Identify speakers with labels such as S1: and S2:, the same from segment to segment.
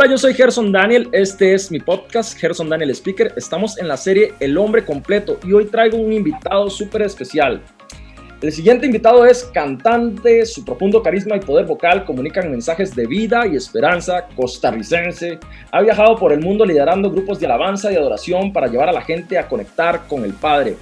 S1: Hola, yo soy Gerson Daniel, este es mi podcast, Gerson Daniel Speaker. Estamos en la serie El Hombre Completo y hoy traigo un invitado súper especial. El siguiente invitado es cantante, su profundo carisma y poder vocal comunican mensajes de vida y esperanza, costarricense. Ha viajado por el mundo liderando grupos de alabanza y adoración para llevar a la gente a conectar con el Padre.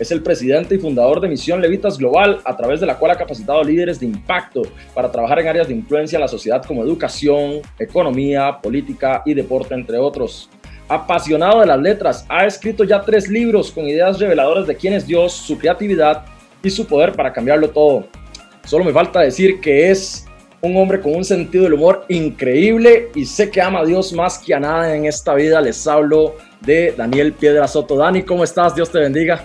S1: Es el presidente y fundador de Misión Levitas Global, a través de la cual ha capacitado líderes de impacto para trabajar en áreas de influencia en la sociedad como educación, economía, política y deporte, entre otros. Apasionado de las letras, ha escrito ya tres libros con ideas reveladoras de quién es Dios, su creatividad y su poder para cambiarlo todo. Solo me falta decir que es un hombre con un sentido del humor increíble y sé que ama a Dios más que a nada en esta vida. Les hablo de Daniel Piedra Soto. Dani, ¿cómo estás? Dios te bendiga.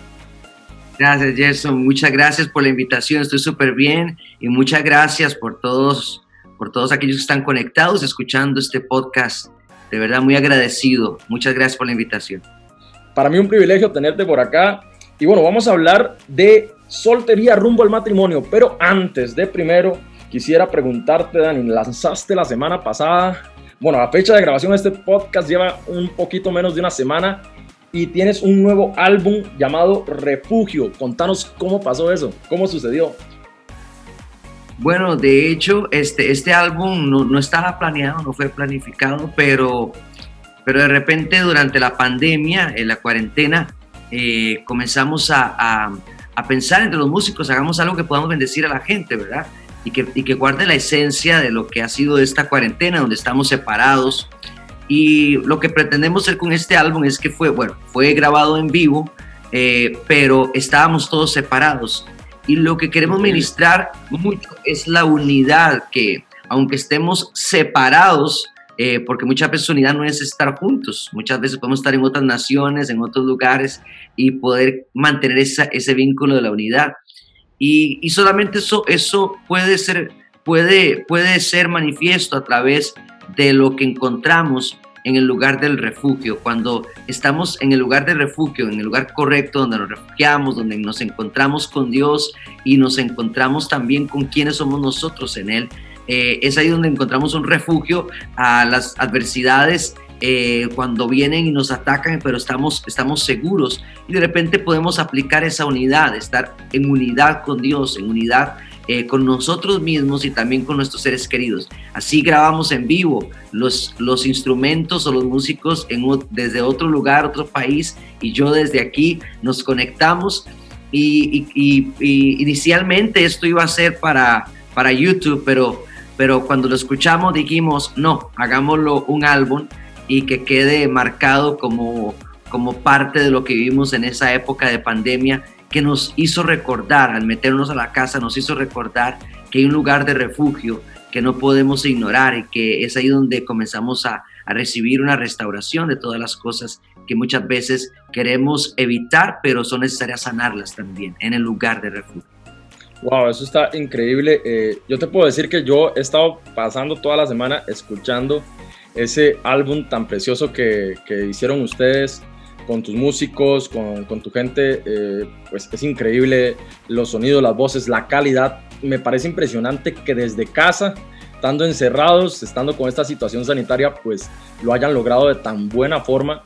S2: Gracias, Gerson. Muchas gracias por la invitación. Estoy súper bien y muchas gracias por todos, por todos aquellos que están conectados escuchando este podcast. De verdad, muy agradecido. Muchas gracias por la invitación.
S1: Para mí un privilegio tenerte por acá. Y bueno, vamos a hablar de soltería rumbo al matrimonio. Pero antes de primero, quisiera preguntarte, Dani, lanzaste la semana pasada. Bueno, a fecha de grabación de este podcast lleva un poquito menos de una semana y tienes un nuevo álbum llamado Refugio. Contanos cómo pasó eso, cómo sucedió.
S2: Bueno, de hecho, este, este álbum no, no estaba planeado, no fue planificado, pero, pero de repente durante la pandemia, en la cuarentena, eh, comenzamos a, a, a, pensar entre los músicos, hagamos algo que podamos bendecir a la gente, ¿verdad? Y que, y que guarde la esencia de lo que ha sido esta cuarentena, donde estamos separados, y lo que pretendemos hacer con este álbum es que fue, bueno, fue grabado en vivo, eh, pero estábamos todos separados. Y lo que queremos ministrar mucho es la unidad, que aunque estemos separados, eh, porque muchas veces unidad no es estar juntos, muchas veces podemos estar en otras naciones, en otros lugares y poder mantener esa, ese vínculo de la unidad. Y, y solamente eso, eso puede, ser, puede, puede ser manifiesto a través de lo que encontramos en el lugar del refugio, cuando estamos en el lugar del refugio, en el lugar correcto donde nos refugiamos, donde nos encontramos con Dios y nos encontramos también con quienes somos nosotros en Él. Eh, es ahí donde encontramos un refugio a las adversidades eh, cuando vienen y nos atacan, pero estamos, estamos seguros y de repente podemos aplicar esa unidad, estar en unidad con Dios, en unidad eh, con nosotros mismos y también con nuestros seres queridos. Así grabamos en vivo los, los instrumentos o los músicos desde otro lugar, otro país, y yo desde aquí nos conectamos. Y, inicialmente esto iba a ser para, para YouTube, pero, pero cuando lo escuchamos dijimos, no, hagámoslo un álbum y que quede marcado como, como parte de lo que vivimos en esa época de pandemia que nos hizo recordar, al meternos a la casa, nos hizo recordar que hay un lugar de refugio que no podemos ignorar y que es ahí donde comenzamos a, a recibir una restauración de todas las cosas que muchas veces queremos evitar, pero son necesarias sanarlas también en el lugar de refugio.
S1: Wow, eso está increíble. Eh, yo te puedo decir que yo he estado pasando toda la semana escuchando ese álbum tan precioso que, que hicieron ustedes con tus músicos, con, tu gente, eh, pues es increíble los sonidos, las voces, la calidad. Me parece impresionante que desde casa, estando encerrados, estando con esta situación sanitaria, pues lo hayan logrado de tan buena forma.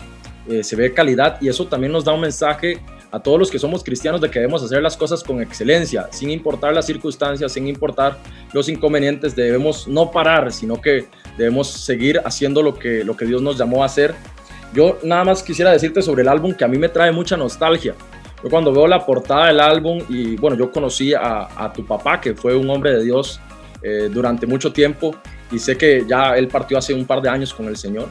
S1: Eh, se ve calidad y eso también nos da un mensaje a todos los que somos cristianos de que debemos hacer las cosas con excelencia, sin importar las circunstancias, sin importar los inconvenientes, debemos no parar, sino que debemos seguir haciendo lo que Dios nos llamó a hacer yo nada más quisiera decirte sobre el álbum que a mí me trae mucha nostalgia. Yo cuando veo la portada del álbum y bueno, yo conocí a, tu papá, que fue un hombre de Dios eh, durante mucho tiempo y sé que ya él partió hace un par de años con el Señor.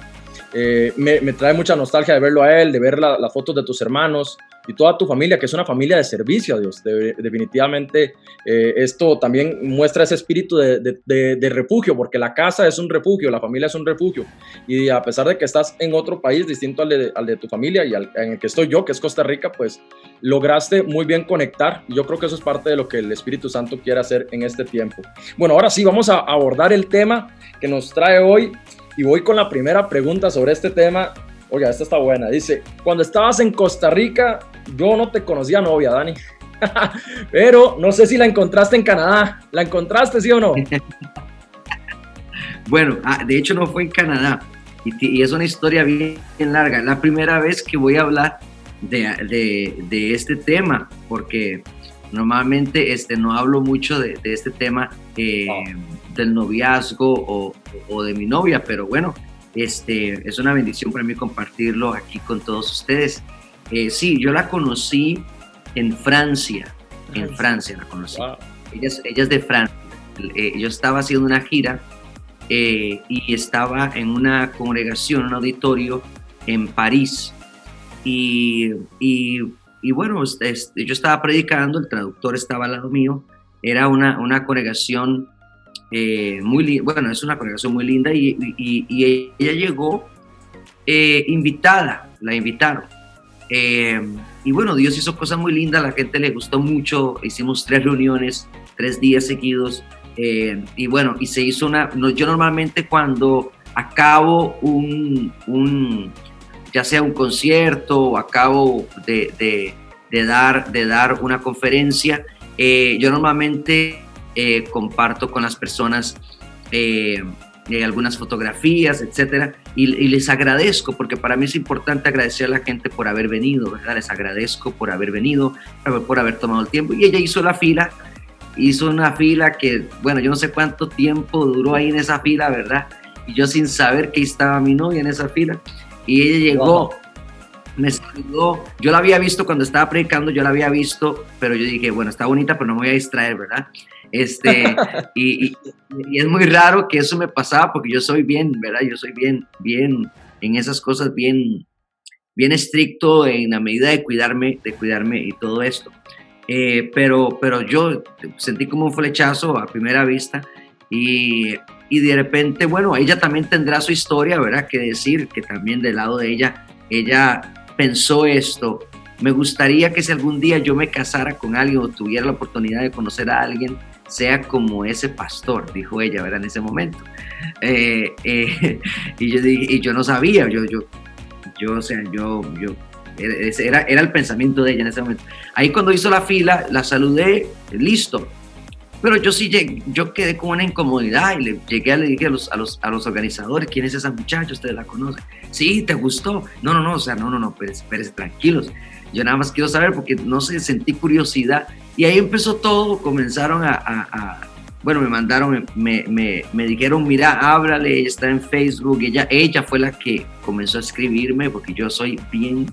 S1: Eh, me, trae mucha nostalgia de verlo a él, de ver las fotos de tus hermanos, y toda tu familia, que es una familia de servicio a Dios. definitivamente eh, esto también muestra ese espíritu de, refugio, porque la casa es un refugio, la familia es un refugio. Y a pesar de que estás en otro país distinto al de, al de tu familia y al, en el que estoy yo, que es Costa Rica, pues lograste muy bien conectar. Yo creo que eso es parte de lo que el Espíritu Santo quiere hacer en este tiempo. Bueno, ahora sí, vamos a abordar el tema que nos trae hoy. Y voy con la primera pregunta sobre este tema Oiga, esta está buena. Dice, cuando estabas en Costa Rica, yo no te conocía novia, Dani. Pero no sé si la encontraste en Canadá. ¿La encontraste, sí o no?
S2: bueno, ah, de hecho no fue en Canadá. y, es una historia bien, larga. La primera vez que voy a hablar de, de, de este tema, porque normalmente este, no hablo mucho de, de este tema eh, del noviazgo o, o, de mi novia, pero bueno, este, es una bendición para mí compartirlo aquí con todos ustedes. Eh, sí, yo la conocí en Francia, en Francia la conocí. Ella, ella, es de Francia. Eh, yo estaba haciendo una gira eh, y estaba en una congregación, un auditorio en París. Y, y, y bueno, este, yo estaba predicando, el traductor estaba al lado mío, era una, una congregación eh, muy linda, bueno, es una congregación muy linda y, y ella llegó invitada, la invitaron. Y bueno, Dios hizo cosas muy lindas, la gente le gustó mucho, hicimos tres reuniones, tres días seguidos, eh, y bueno, y se hizo una, yo normalmente cuando acabo un, un ya sea un concierto o acabo de, de, dar, de dar una conferencia, eh, yo normalmente eh, comparto con las personas algunas fotografías, etcétera, y, y, les agradezco, porque para mí es importante agradecer a la gente por haber venido, ¿verdad? Les agradezco por haber venido, por haber tomado el tiempo, y ella hizo la fila hizo una fila que, bueno, yo no sé cuánto tiempo duró ahí en esa fila, ¿verdad? Y yo sin saber que estaba mi novia en esa fila. Y ella llegó, me saludó. Yo la había visto cuando estaba predicando, yo la había visto, pero yo dije, bueno, está bonita, pero no me voy a distraer, ¿verdad? Este, y, y, es muy raro que eso me pasaba porque yo soy bien, ¿verdad? Yo soy bien, bien en esas cosas, bien, bien estricto en la medida de cuidarme, de cuidarme y todo esto. Eh, pero, pero yo sentí como un flechazo a primera vista y, y, de repente, bueno, ella también tendrá su historia, ¿verdad? Que decir que también del lado de ella, ella pensó esto. Me gustaría que si algún día yo me casara con alguien o tuviera la oportunidad de conocer a alguien, sea como ese pastor, dijo ella, ¿verdad? En ese momento. Eh, eh, y, yo y yo no sabía, yo, yo, yo, o sea, yo, yo era, era el pensamiento de ella en ese momento. Ahí cuando hizo la fila, la saludé, listo. Pero yo sí llegué, yo quedé con una incomodidad y le llegué le dije a los, a los, a los organizadores, ¿quién es esa muchacha? Ustedes la conocen. Sí, ¿te gustó? No, no, no, o sea, no, no, no, espérense, tranquilos. Yo nada más quiero saber porque no sé, sentí curiosidad. Y ahí empezó todo, comenzaron a, a, bueno, me mandaron, me, me, me, dijeron, mira, háblale, ella está en Facebook. Ella, ella fue la que comenzó a escribirme porque yo soy bien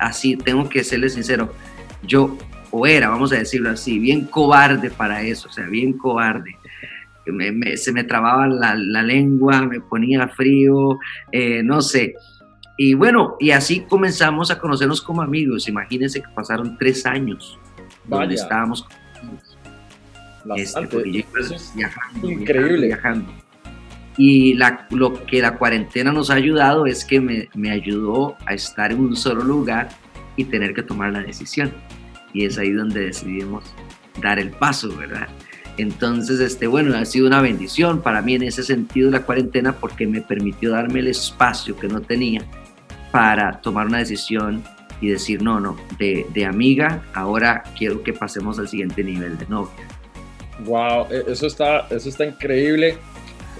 S2: así, tengo que serle sincero, yo o era, vamos a decirlo así, bien cobarde para eso, o sea, bien cobarde. se me trababa la, lengua, me ponía frío, eh, no sé. Y bueno, y así comenzamos a conocernos como amigos. Imagínense que pasaron tres años donde estábamos
S1: este, increíble.
S2: viajando. Y la, lo que la cuarentena nos ha ayudado es que me, me, ayudó a estar en un solo lugar y tener que tomar la decisión. Y es ahí donde decidimos dar el paso, ¿verdad? Entonces, este, bueno, ha sido una bendición para mí en ese sentido la cuarentena porque me permitió darme el espacio que no tenía para tomar una decisión y decir, no, no, de, de amiga, ahora quiero que pasemos al siguiente nivel de novia.
S1: Wow, e, eso está, eso está increíble.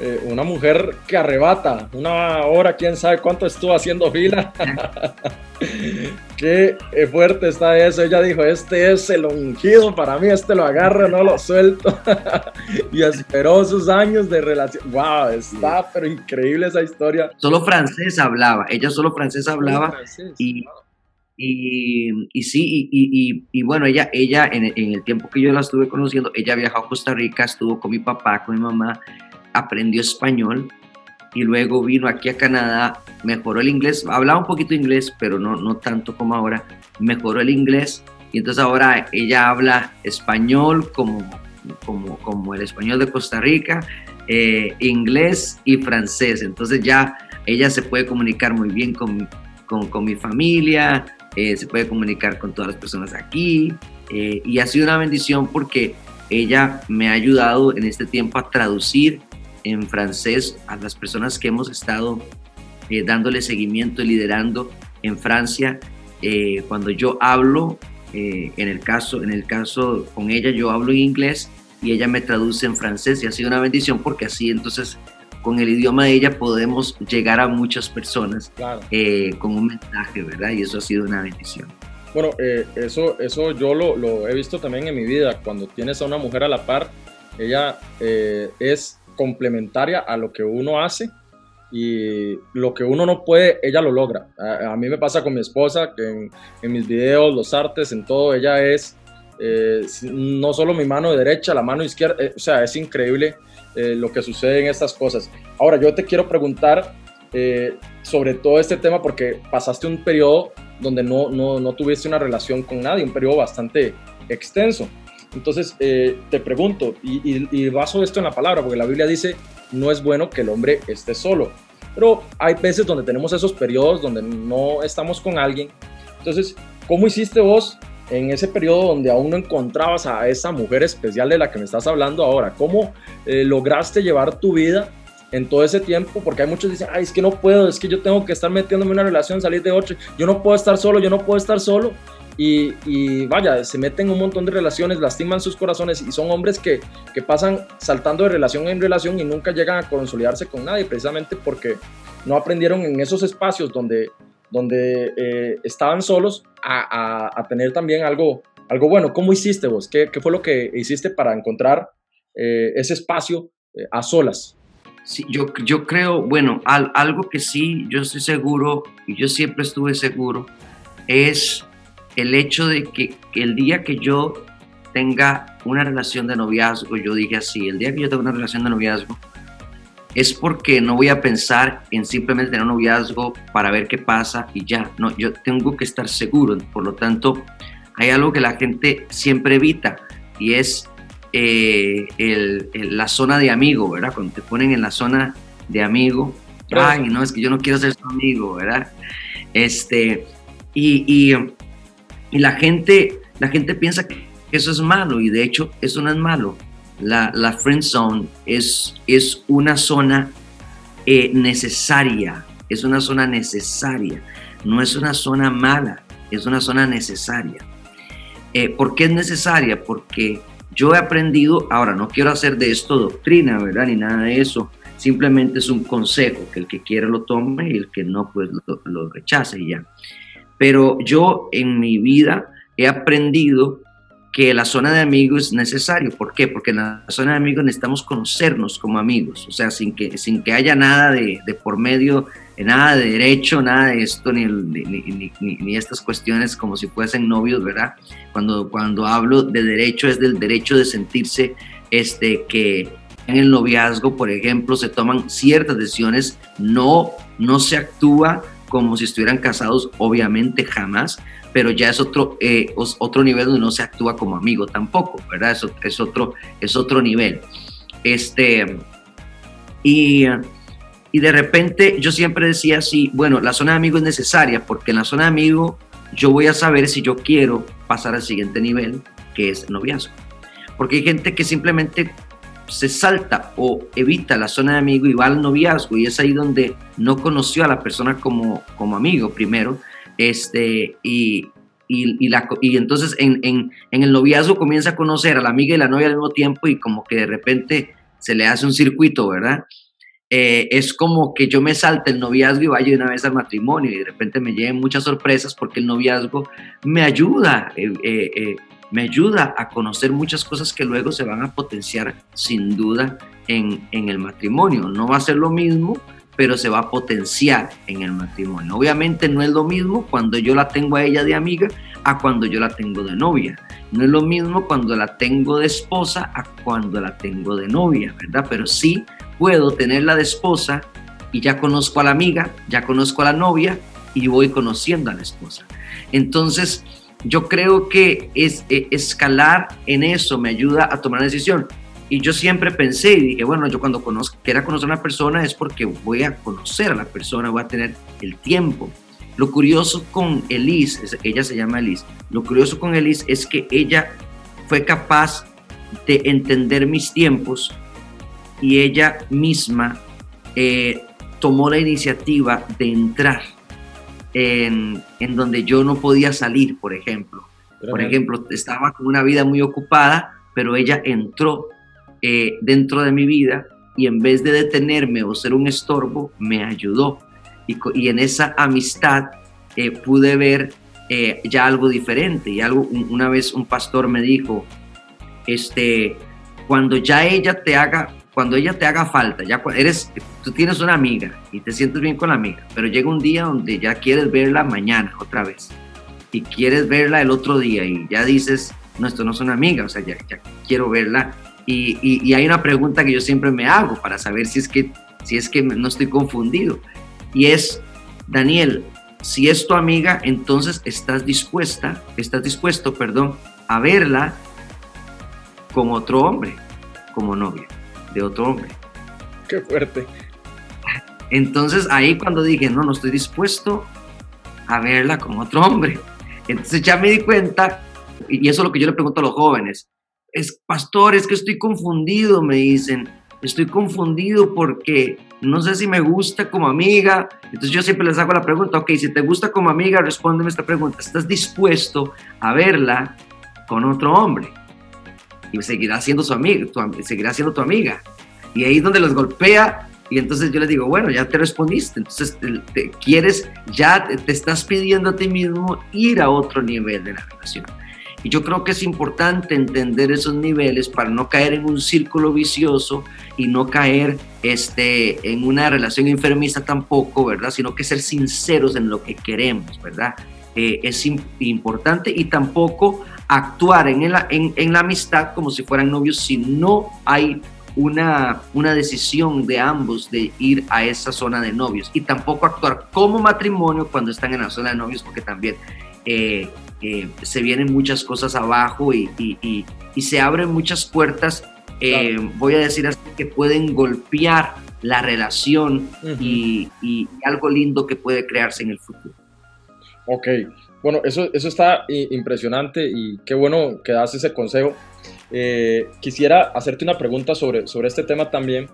S1: Eh, una mujer que arrebata una hora, quién sabe cuánto estuvo haciendo fila. Qué fuerte está eso. Ella dijo, este es el ungido para mí, este lo agarro, no lo suelto. y esperó sus años de relación. Wow, está pero increíble esa historia.
S2: Solo francés hablaba, ella solo francés hablaba. y, y, sí, y, y, bueno, ella, ella en, en el tiempo que yo la estuve conociendo, ella viajó a Costa Rica, estuvo con mi papá, con mi mamá aprendió español y luego vino aquí a Canadá, mejoró el inglés, hablaba un poquito inglés, pero no, no tanto como ahora, mejoró el inglés y entonces ahora ella habla español como, como, como el español de Costa Rica, eh, inglés y francés, entonces ya ella se puede comunicar muy bien con, con, con mi familia, eh, se puede comunicar con todas las personas aquí eh, y ha sido una bendición porque ella me ha ayudado en este tiempo a traducir en francés a las personas que hemos estado eh, dándole seguimiento y liderando en Francia. Eh, cuando yo hablo, eh, en, el caso, en el caso con ella, yo hablo en inglés y ella me traduce en francés y ha sido una bendición porque así entonces con el idioma de ella podemos llegar a muchas personas eh, con un mensaje, ¿verdad? Y eso ha sido una bendición.
S1: Bueno, eh, eso, eso yo lo, lo, he visto también en mi vida. Cuando tienes a una mujer a la par, ella eh, es complementaria a lo que uno hace y lo que uno no puede, ella lo logra. A, mí me pasa con mi esposa, que en, mis videos, los artes, en todo, ella es no solo mi mano derecha, la mano izquierda, o sea, es increíble eh, lo que sucede en estas cosas. Ahora, yo te quiero preguntar eh, sobre todo este tema porque pasaste un periodo donde no, no, no, tuviste una relación con nadie, un periodo bastante extenso. Entonces, eh, te pregunto, y, y, baso esto en la palabra, porque la Biblia dice, no es bueno que el hombre esté solo. Pero hay veces donde tenemos esos periodos donde no estamos con alguien. Entonces, ¿cómo hiciste vos en ese periodo donde aún no encontrabas a esa mujer especial de la que me estás hablando ahora? ¿Cómo eh, lograste llevar tu vida en todo ese tiempo? Porque hay muchos que dicen, ay, es que no puedo, es que yo tengo que estar metiéndome en una relación, salir de otra, yo no puedo estar solo, yo no puedo estar solo. Y, y, vaya, se meten en un montón de relaciones, lastiman sus corazones y son hombres que, que, pasan saltando de relación en relación y nunca llegan a consolidarse con nadie, precisamente porque no aprendieron en esos espacios donde donde eh, estaban solos a, a, tener también algo, algo bueno. ¿Cómo hiciste vos? ¿Qué, qué fue lo que hiciste para encontrar eh, ese espacio eh, a solas?
S2: Sí, yo, yo creo, bueno, algo que sí, yo estoy seguro, y yo siempre estuve seguro, es el hecho de que, que el día que yo tenga una relación de noviazgo, yo dije así, el día que yo tenga una relación de noviazgo, es porque no voy a pensar en simplemente tener un noviazgo para ver qué pasa y ya. No, yo tengo que estar seguro. Por lo tanto, hay algo que la gente siempre evita y es eh, la zona de amigo, ¿verdad? Cuando te ponen en la zona de amigo, ay, no, es que yo no quiero ser su amigo, ¿verdad? Este, y, y, y la, gente, la gente piensa que eso es malo y de hecho eso no es malo la, la friend zone es, es una zona eh, necesaria, es una zona necesaria, no es una zona mala, es una zona necesaria. Eh, ¿Por qué es necesaria? Porque yo he aprendido, ahora no quiero hacer de esto doctrina, ¿verdad? Ni nada de eso, simplemente es un consejo, que el que quiera lo tome y el que no, pues lo, lo rechace y ya. Pero yo en mi vida he aprendido que la zona de amigos es necesario. ¿Por qué? Porque en la zona de amigos necesitamos conocernos como amigos, o sea, sin que, sin que haya nada de, de por medio, nada de derecho, nada de esto, ni, ni, ni, estas cuestiones como si fuesen novios, ¿verdad? Cuando, cuando hablo de derecho es del derecho de sentirse este, que en el noviazgo, por ejemplo, se toman ciertas decisiones, no, no se actúa como si estuvieran casados, obviamente jamás, pero ya es otro, eh, otro nivel donde no se actúa como amigo tampoco, ¿verdad? Es, es, otro, es otro nivel. Este, y, y de repente yo siempre decía así, bueno, la zona de amigo es necesaria porque en la zona de amigo yo voy a saber si yo quiero pasar al siguiente nivel, que es noviazgo. Porque hay gente que simplemente se salta o evita la zona de amigo y va al noviazgo y es ahí donde no conoció a la persona como, como amigo primero este, y, y, la, y entonces en, en, en, el noviazgo comienza a conocer a la amiga y la novia al mismo tiempo y como que de repente se le hace un circuito, ¿verdad? Eh, es como que yo me salte el noviazgo y vaya de una vez al matrimonio y de repente me lleven muchas sorpresas porque el noviazgo me ayuda, eh, eh, me ayuda a conocer muchas cosas que luego se van a potenciar sin duda en, en el matrimonio. No va a ser lo mismo pero se va a potenciar en el matrimonio. Obviamente no es lo mismo cuando yo la tengo a ella de amiga a cuando yo la tengo de novia. No es lo mismo cuando la tengo de esposa a cuando la tengo de novia, ¿verdad? Pero sí puedo tenerla de esposa y ya conozco a la amiga, ya conozco a la novia y voy conociendo a la esposa. Entonces, yo creo que es, eh, escalar en eso me ayuda a tomar una decisión. Y yo siempre pensé y dije, bueno, yo cuando quiera conocer a una persona es porque voy a conocer a la persona, voy a tener el tiempo. Lo curioso con Elise, ella se llama Elise, lo curioso con Elise es que ella fue capaz de entender mis tiempos y ella misma eh, tomó la iniciativa de entrar en, en, donde yo no podía salir, por ejemplo. Por ejemplo, estaba con una vida muy ocupada, pero ella entró eh, dentro de mi vida y en vez de detenerme o ser un estorbo, me ayudó. Y, y en esa amistad eh, pude ver eh, ya algo diferente. Y algo, una vez un pastor me dijo, este, cuando ya ella te haga, cuando ella te haga falta, ya eres, tú tienes una amiga y te sientes bien con la amiga, pero llega un día donde ya quieres verla mañana otra vez y quieres verla el otro día y ya dices, no, esto no es una amiga, o sea, ya, quiero verla. Y, y, hay una pregunta que yo siempre me hago para saber si es que, si es que no estoy confundido. Y es, Daniel, si es tu amiga, entonces estás dispuesta, estás dispuesto, perdón, a verla con otro hombre, como novia de otro hombre.
S1: Qué fuerte.
S2: Entonces ahí cuando dije, no, no estoy dispuesto a verla con otro hombre. Entonces ya me di cuenta, y eso es lo que yo le pregunto a los jóvenes, es, pastor, es que estoy confundido, me dicen, estoy confundido porque no sé si me gusta como amiga. Entonces yo siempre les hago la pregunta, ok, si te gusta como amiga, respóndeme esta pregunta, ¿estás dispuesto a verla con otro hombre? Y seguirá siendo su amiga, seguirá siendo tu amiga. Y ahí es donde los golpea y entonces yo les digo, bueno, ya te respondiste, entonces quieres, ya te, estás pidiendo a ti mismo ir a otro nivel de la relación. Y yo creo que es importante entender esos niveles para no caer en un círculo vicioso y no caer este, en una relación enfermiza tampoco, ¿verdad? Sino que ser sinceros en lo que queremos, ¿verdad? Eh, es importante y tampoco actuar en la, en, en la amistad como si fueran novios si no hay una, una decisión de ambos de ir a esa zona de novios. Y tampoco actuar como matrimonio cuando están en la zona de novios porque también eh, eh, se vienen muchas cosas abajo y, y, y, se abren muchas puertas, eh, voy a decir así, que pueden golpear la relación y, y, algo lindo que puede crearse en el futuro.
S1: Ok, bueno, eso, eso está impresionante y qué bueno que das ese consejo. Eh, quisiera hacerte una pregunta sobre, sobre este tema también.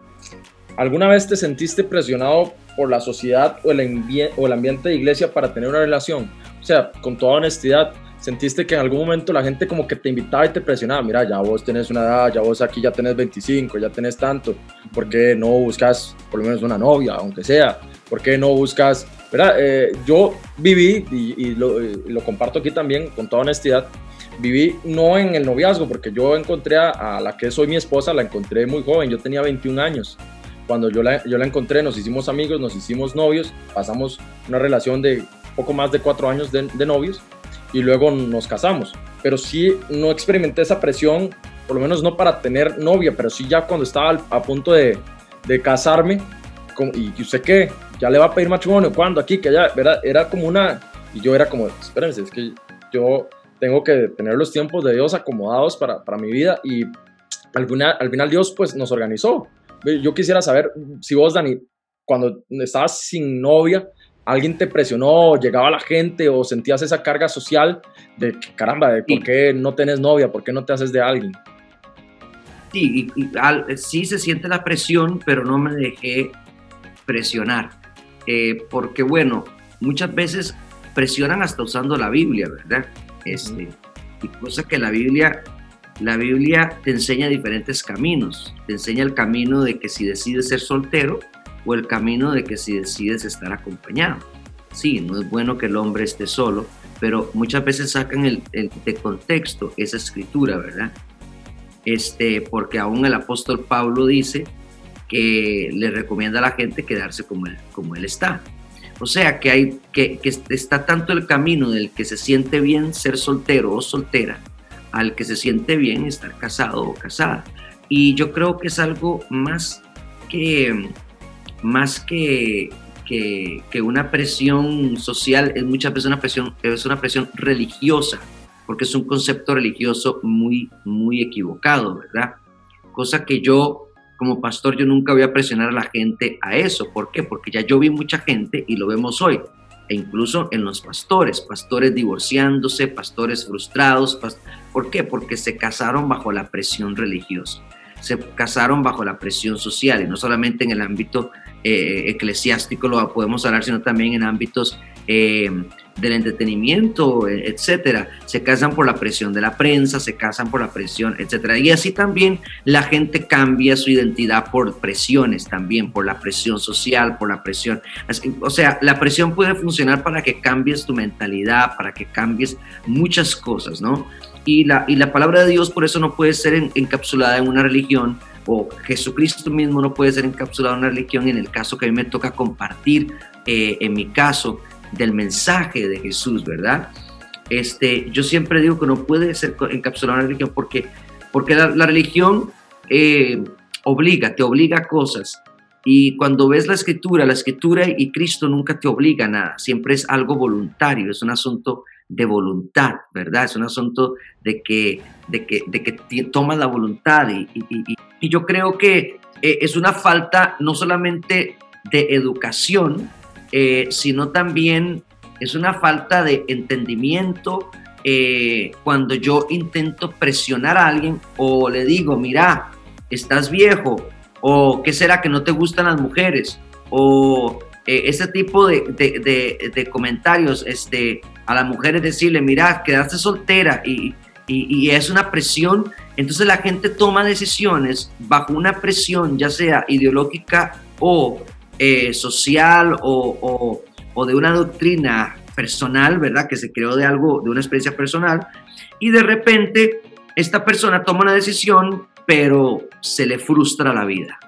S1: ¿Alguna vez te sentiste presionado por la sociedad o el, o el ambiente de iglesia para tener una relación? O sea, con toda honestidad, ¿sentiste que en algún momento la gente como que te invitaba y te presionaba? Mira, ya vos tenés una edad, ya vos aquí ya tenés 25, ya tenés tanto. ¿Por qué no buscas por lo menos una novia, aunque sea? ¿Por qué no buscas... ¿verdad? Eh, yo viví, y, lo, y lo comparto aquí también con toda honestidad, viví no en el noviazgo, porque yo encontré a, la que soy mi esposa, la encontré muy joven, yo tenía 21 años. Cuando yo la, yo la encontré, nos hicimos amigos, nos hicimos novios, pasamos una relación de poco más de cuatro años de, novios y luego nos casamos. Pero sí no experimenté esa presión, por lo menos no para tener novia, pero sí ya cuando estaba a punto de, de casarme, y usted qué, ya le va a pedir matrimonio, ¿cuándo? Aquí, que allá, ¿verdad? Era como una, y yo era como, espérense, es que yo tengo que tener los tiempos de Dios acomodados para, para mi vida y al final, al final Dios pues nos organizó. Yo quisiera saber si vos, Dani, cuando estabas sin novia, alguien te presionó, llegaba la gente o sentías esa carga social de caramba, de por qué no tenés novia, por qué no te haces de alguien.
S2: Sí, sí se siente la presión, pero no me dejé presionar. Eh, porque bueno, muchas veces presionan hasta usando la Biblia, ¿verdad? Este, y cosa que la Biblia, la Biblia te enseña diferentes caminos. Te enseña el camino de que si decides ser soltero o el camino de que si decides estar acompañado. Sí, no es bueno que el hombre esté solo, pero muchas veces sacan el, de contexto esa escritura, ¿verdad? Este, porque aún el apóstol Pablo dice que le recomienda a la gente quedarse como él, como él está. O sea que, hay, que, está tanto el camino del que se siente bien ser soltero o soltera, al que se siente bien estar casado o casada. Y yo creo que es algo más que, más que, que, una presión social, es muchas veces una presión, es una presión religiosa, porque es un concepto religioso muy, muy equivocado, ¿verdad? Cosa que yo como pastor yo nunca voy a presionar a la gente a eso. ¿Por qué? Porque ya yo vi mucha gente y lo vemos hoy, e incluso en los pastores, pastores divorciándose, pastores frustrados. ¿Por qué? Porque se casaron bajo la presión religiosa, se casaron bajo la presión social y no solamente en el ámbito eh, eclesiástico lo podemos hablar, sino también en ámbitos... Eh, del entretenimiento, etcétera. Se casan por la presión de la prensa, se casan por la presión, etcétera. Y así también la gente cambia su identidad por presiones también, por la presión social, por la presión. o sea, la presión puede funcionar para que cambies tu mentalidad, para que cambies muchas cosas, ¿no? Y la, y la palabra de Dios por eso no puede ser encapsulada en una religión, o Jesucristo mismo no puede ser encapsulado en una religión en el caso que a mí me toca compartir, eh, en mi caso, del mensaje de Jesús, ¿verdad? Este, yo siempre digo que no puede ser encapsulado en religión porque, porque la, religión eh, obliga, te obliga a cosas. Y cuando ves la escritura, la escritura y Cristo nunca te obliga a nada, siempre es algo voluntario, es un asunto de voluntad, ¿verdad? Es un asunto de que, de que, de que tomas la voluntad y, y, yo creo que eh, es una falta no solamente de educación, eh, sino también es una falta de entendimiento eh, cuando yo intento presionar a alguien o le digo, mira, estás viejo, o qué será que no te gustan las mujeres, o ese tipo de, comentarios, este, a la mujer es decirle, mira, quedaste soltera y, y, es una presión, entonces la gente toma decisiones bajo una presión, ya sea ideológica o eh, social o, o, de una doctrina personal, ¿verdad? Que se creó de algo, de una experiencia personal, y de repente esta persona toma una decisión, pero se le frustra la vida.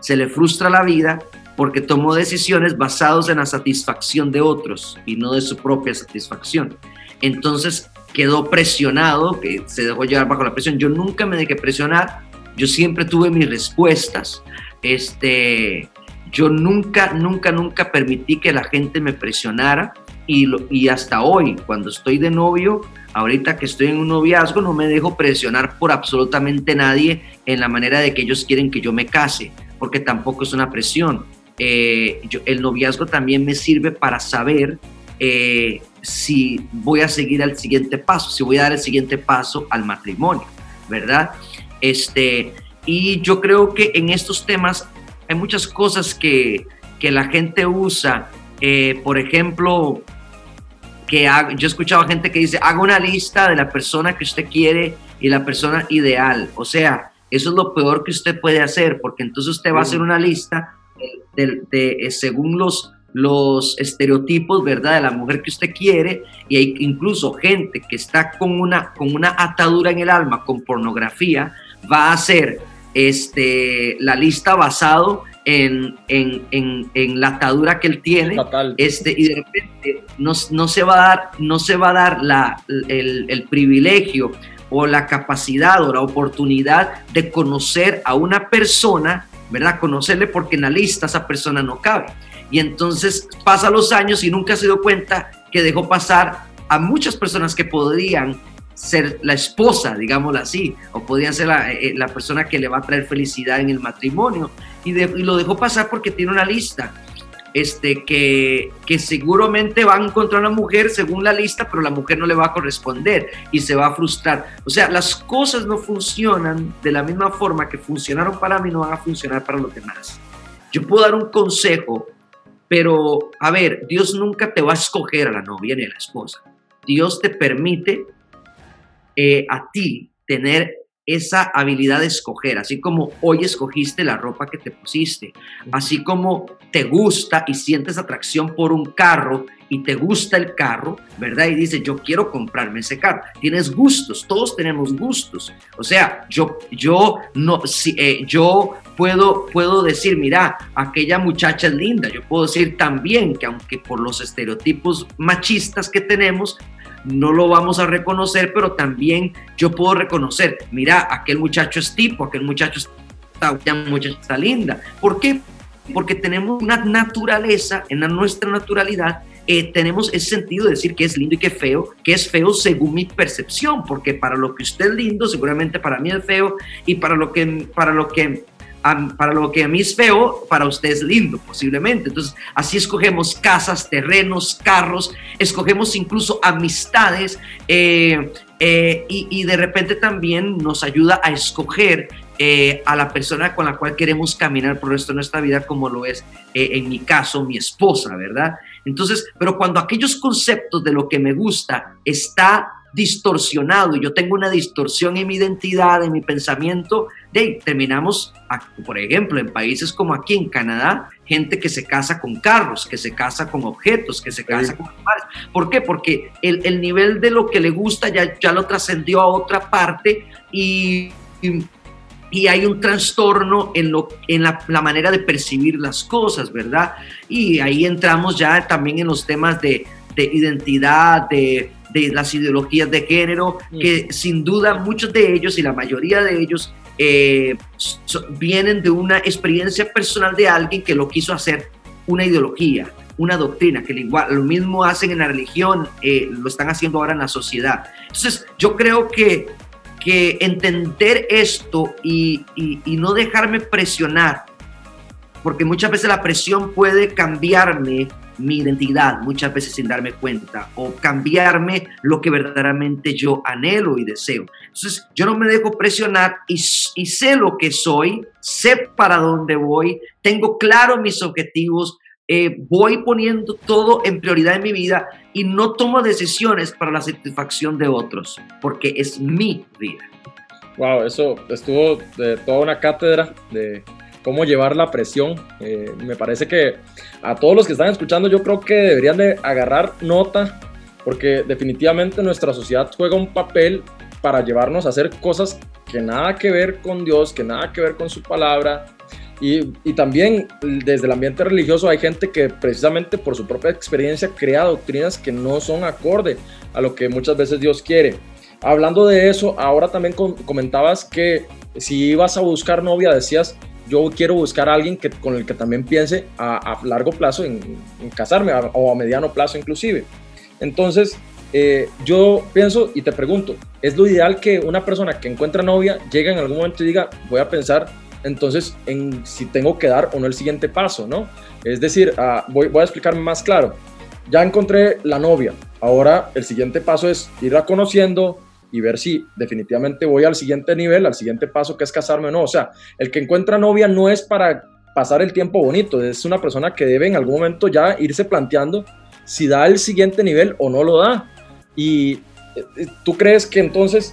S2: Se le frustra la vida porque tomó decisiones basadas en la satisfacción de otros y no de su propia satisfacción. Entonces quedó presionado, que se dejó llevar bajo la presión. Yo nunca me dejé presionar, yo siempre tuve mis respuestas. Este, yo nunca, nunca, nunca permití que la gente me presionara y, y hasta hoy, cuando estoy de novio, ahorita que estoy en un noviazgo, no me dejo presionar por absolutamente nadie en la manera de que ellos quieren que yo me case, porque tampoco es una presión eh, el noviazgo también me sirve para saber eh, si voy a seguir al siguiente paso, si voy a dar el siguiente paso al matrimonio, ¿verdad? Este, y yo creo que en estos temas hay muchas cosas que, que la gente usa, eh, por ejemplo, que yo he escuchado gente que dice, haga una lista de la persona que usted quiere y la persona ideal. O sea, eso es lo peor que usted puede hacer, porque entonces usted va a hacer una lista de, eh, según los, los estereotipos, ¿verdad? De la mujer que usted quiere y hay incluso gente que está con una, con una atadura en el alma con pornografía, va a hacer este, la lista basado en, en, en, la atadura que él tiene este, y de repente no, no, se va a dar, no se va a dar la, el, el privilegio o la capacidad o la oportunidad de conocer a una persona ¿verdad? Conocerle porque en la lista esa persona no cabe. Y entonces pasa los años y nunca se dio cuenta que dejó pasar a muchas personas que podrían ser la esposa, digámoslo así, o podrían ser la, eh, la persona que le va a traer felicidad en el matrimonio. Y, lo dejó pasar porque tiene una lista este, que, que seguramente va a encontrar una mujer según la lista, pero la mujer no le va a corresponder y se va a frustrar. O sea, las cosas no funcionan de la misma forma que funcionaron para mí, no van a funcionar para los demás. Yo puedo dar un consejo, pero a ver, Dios nunca te va a escoger a la novia ni a la esposa. Dios te permite eh, a ti tener esa habilidad de escoger, así como hoy escogiste la ropa que te pusiste, así como te gusta y sientes atracción por un carro y te gusta el carro, ¿verdad? Y dices, yo quiero comprarme ese carro. Tienes gustos, todos tenemos gustos. O sea, yo, yo, no, si, eh, yo puedo, puedo decir, mira, aquella muchacha es linda. Yo puedo decir también que aunque por los estereotipos machistas que tenemos, no lo vamos a reconocer, pero también yo puedo reconocer, mira, aquel muchacho es tipo, aquel muchacho está, linda. ¿Por qué? Porque tenemos una naturaleza, en nuestra naturalidad, eh, tenemos ese sentido de decir que es lindo y que feo, que es feo según mi percepción, porque para lo que usted es lindo, seguramente para mí es feo, y para lo que, para lo que para lo que a mí es feo, para usted es lindo, posiblemente. Entonces, así escogemos casas, terrenos, carros, escogemos incluso amistades eh, eh, y, de repente también nos ayuda a escoger eh, a la persona con la cual queremos caminar por el resto de nuestra vida, como lo es en mi caso mi esposa, ¿verdad? Entonces, pero cuando aquellos conceptos de lo que me gusta está distorsionado y yo tengo una distorsión en mi identidad, en mi pensamiento, de terminamos, por ejemplo, en países como aquí en Canadá, gente que se casa con carros, que se casa con objetos, que se casa con animales. ¿Por qué? Porque el, el, nivel de lo que le gusta ya, ya lo trascendió a otra parte y, y, hay un trastorno en, lo, en la, la, manera de percibir las cosas, ¿verdad? Y ahí entramos ya también en los temas de, de identidad, de de las ideologías de género, que sin duda muchos de ellos y la mayoría de ellos eh, vienen de una experiencia personal de alguien que lo quiso hacer una ideología, una doctrina, que igual, lo mismo hacen en la religión, eh, lo están haciendo ahora en la sociedad. Entonces, yo creo que, que entender esto y, y, y no dejarme presionar, porque muchas veces la presión puede cambiarme mi identidad muchas veces sin darme cuenta o cambiarme lo que verdaderamente yo anhelo y deseo. Entonces yo no me dejo presionar y, y sé lo que soy, sé para dónde voy, tengo claro mis objetivos, eh, voy poniendo todo en prioridad en mi vida y no tomo decisiones para la satisfacción de otros, porque es mi vida.
S1: Wow, eso estuvo de toda una cátedra de cómo llevar la presión. Eh, me parece que a todos los que están escuchando yo creo que deberían de agarrar nota porque definitivamente nuestra sociedad juega un papel para llevarnos a hacer cosas que nada que ver con Dios, que nada que ver con su palabra. Y, y también desde el ambiente religioso hay gente que precisamente por su propia experiencia crea doctrinas que no son acorde a lo que muchas veces Dios quiere. Hablando de eso, ahora también comentabas que si ibas a buscar novia, decías, yo quiero buscar a alguien que, con el que también piense a, largo plazo en, casarme o a mediano plazo inclusive. Entonces, eh, yo pienso y te pregunto, ¿es lo ideal que una persona que encuentra novia llegue en algún momento y diga, voy a pensar entonces en si tengo que dar o no el siguiente paso, ¿no? Es decir, ah, voy, voy a explicarme más claro. Ya encontré la novia, ahora el siguiente paso es irla conociendo, y ver si definitivamente voy al siguiente nivel, al siguiente paso que es casarme o no. O sea, el que encuentra novia no es para pasar el tiempo bonito, es una persona que debe en algún momento ya irse planteando si da el siguiente nivel o no lo da. Y eh, eh, tú crees que entonces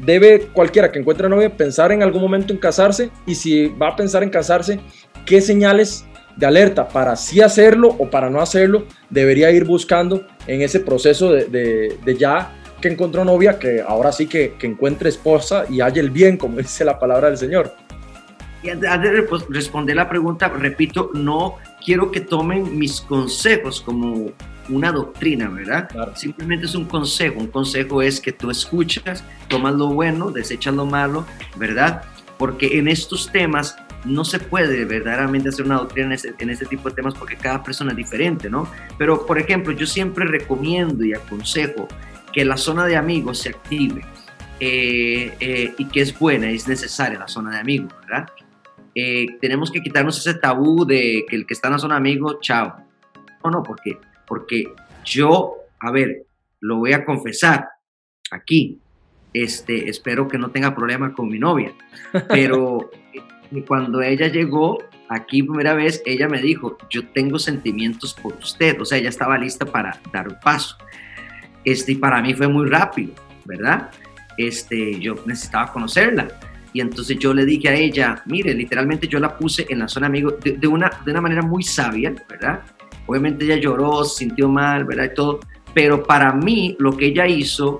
S1: debe cualquiera que encuentre novia pensar en algún momento en casarse y si va a pensar en casarse, ¿qué señales de alerta para sí hacerlo o para no hacerlo debería ir buscando en ese proceso de, de, de ya que encontró novia, que ahora sí que, que encuentre esposa y haya el bien, como dice la palabra del Señor.
S2: Y antes de responder la pregunta, repito, no quiero que tomen mis consejos como una doctrina, ¿verdad? Simplemente es un consejo. Un consejo es que tú escuchas, tomas lo bueno, desechas lo malo, ¿verdad? Porque en estos temas no se puede verdaderamente hacer una doctrina en este, en este tipo de temas porque cada persona es diferente, ¿no? Pero, por ejemplo, yo siempre recomiendo y aconsejo que la zona de amigos se active eh, eh, y que es buena, es necesaria la zona de amigos, ¿verdad? Eh, tenemos que quitarnos ese tabú de que el que está en la zona de amigos, chao. No, no, ¿por qué? Porque yo, a ver, lo voy a confesar aquí. Este, espero que no tenga problema con mi novia, pero cuando ella llegó aquí primera vez, ella me dijo, yo tengo sentimientos por usted, o sea, ella estaba lista para dar un paso. Este, y para mí fue muy rápido, ¿verdad? Este, yo necesitaba conocerla. Y entonces yo le dije a ella, mire, literalmente yo la puse en la zona amigo de, una, de una manera muy sabia, ¿verdad? Obviamente ella lloró, se sintió mal, ¿verdad? Y todo. Pero para mí lo que ella hizo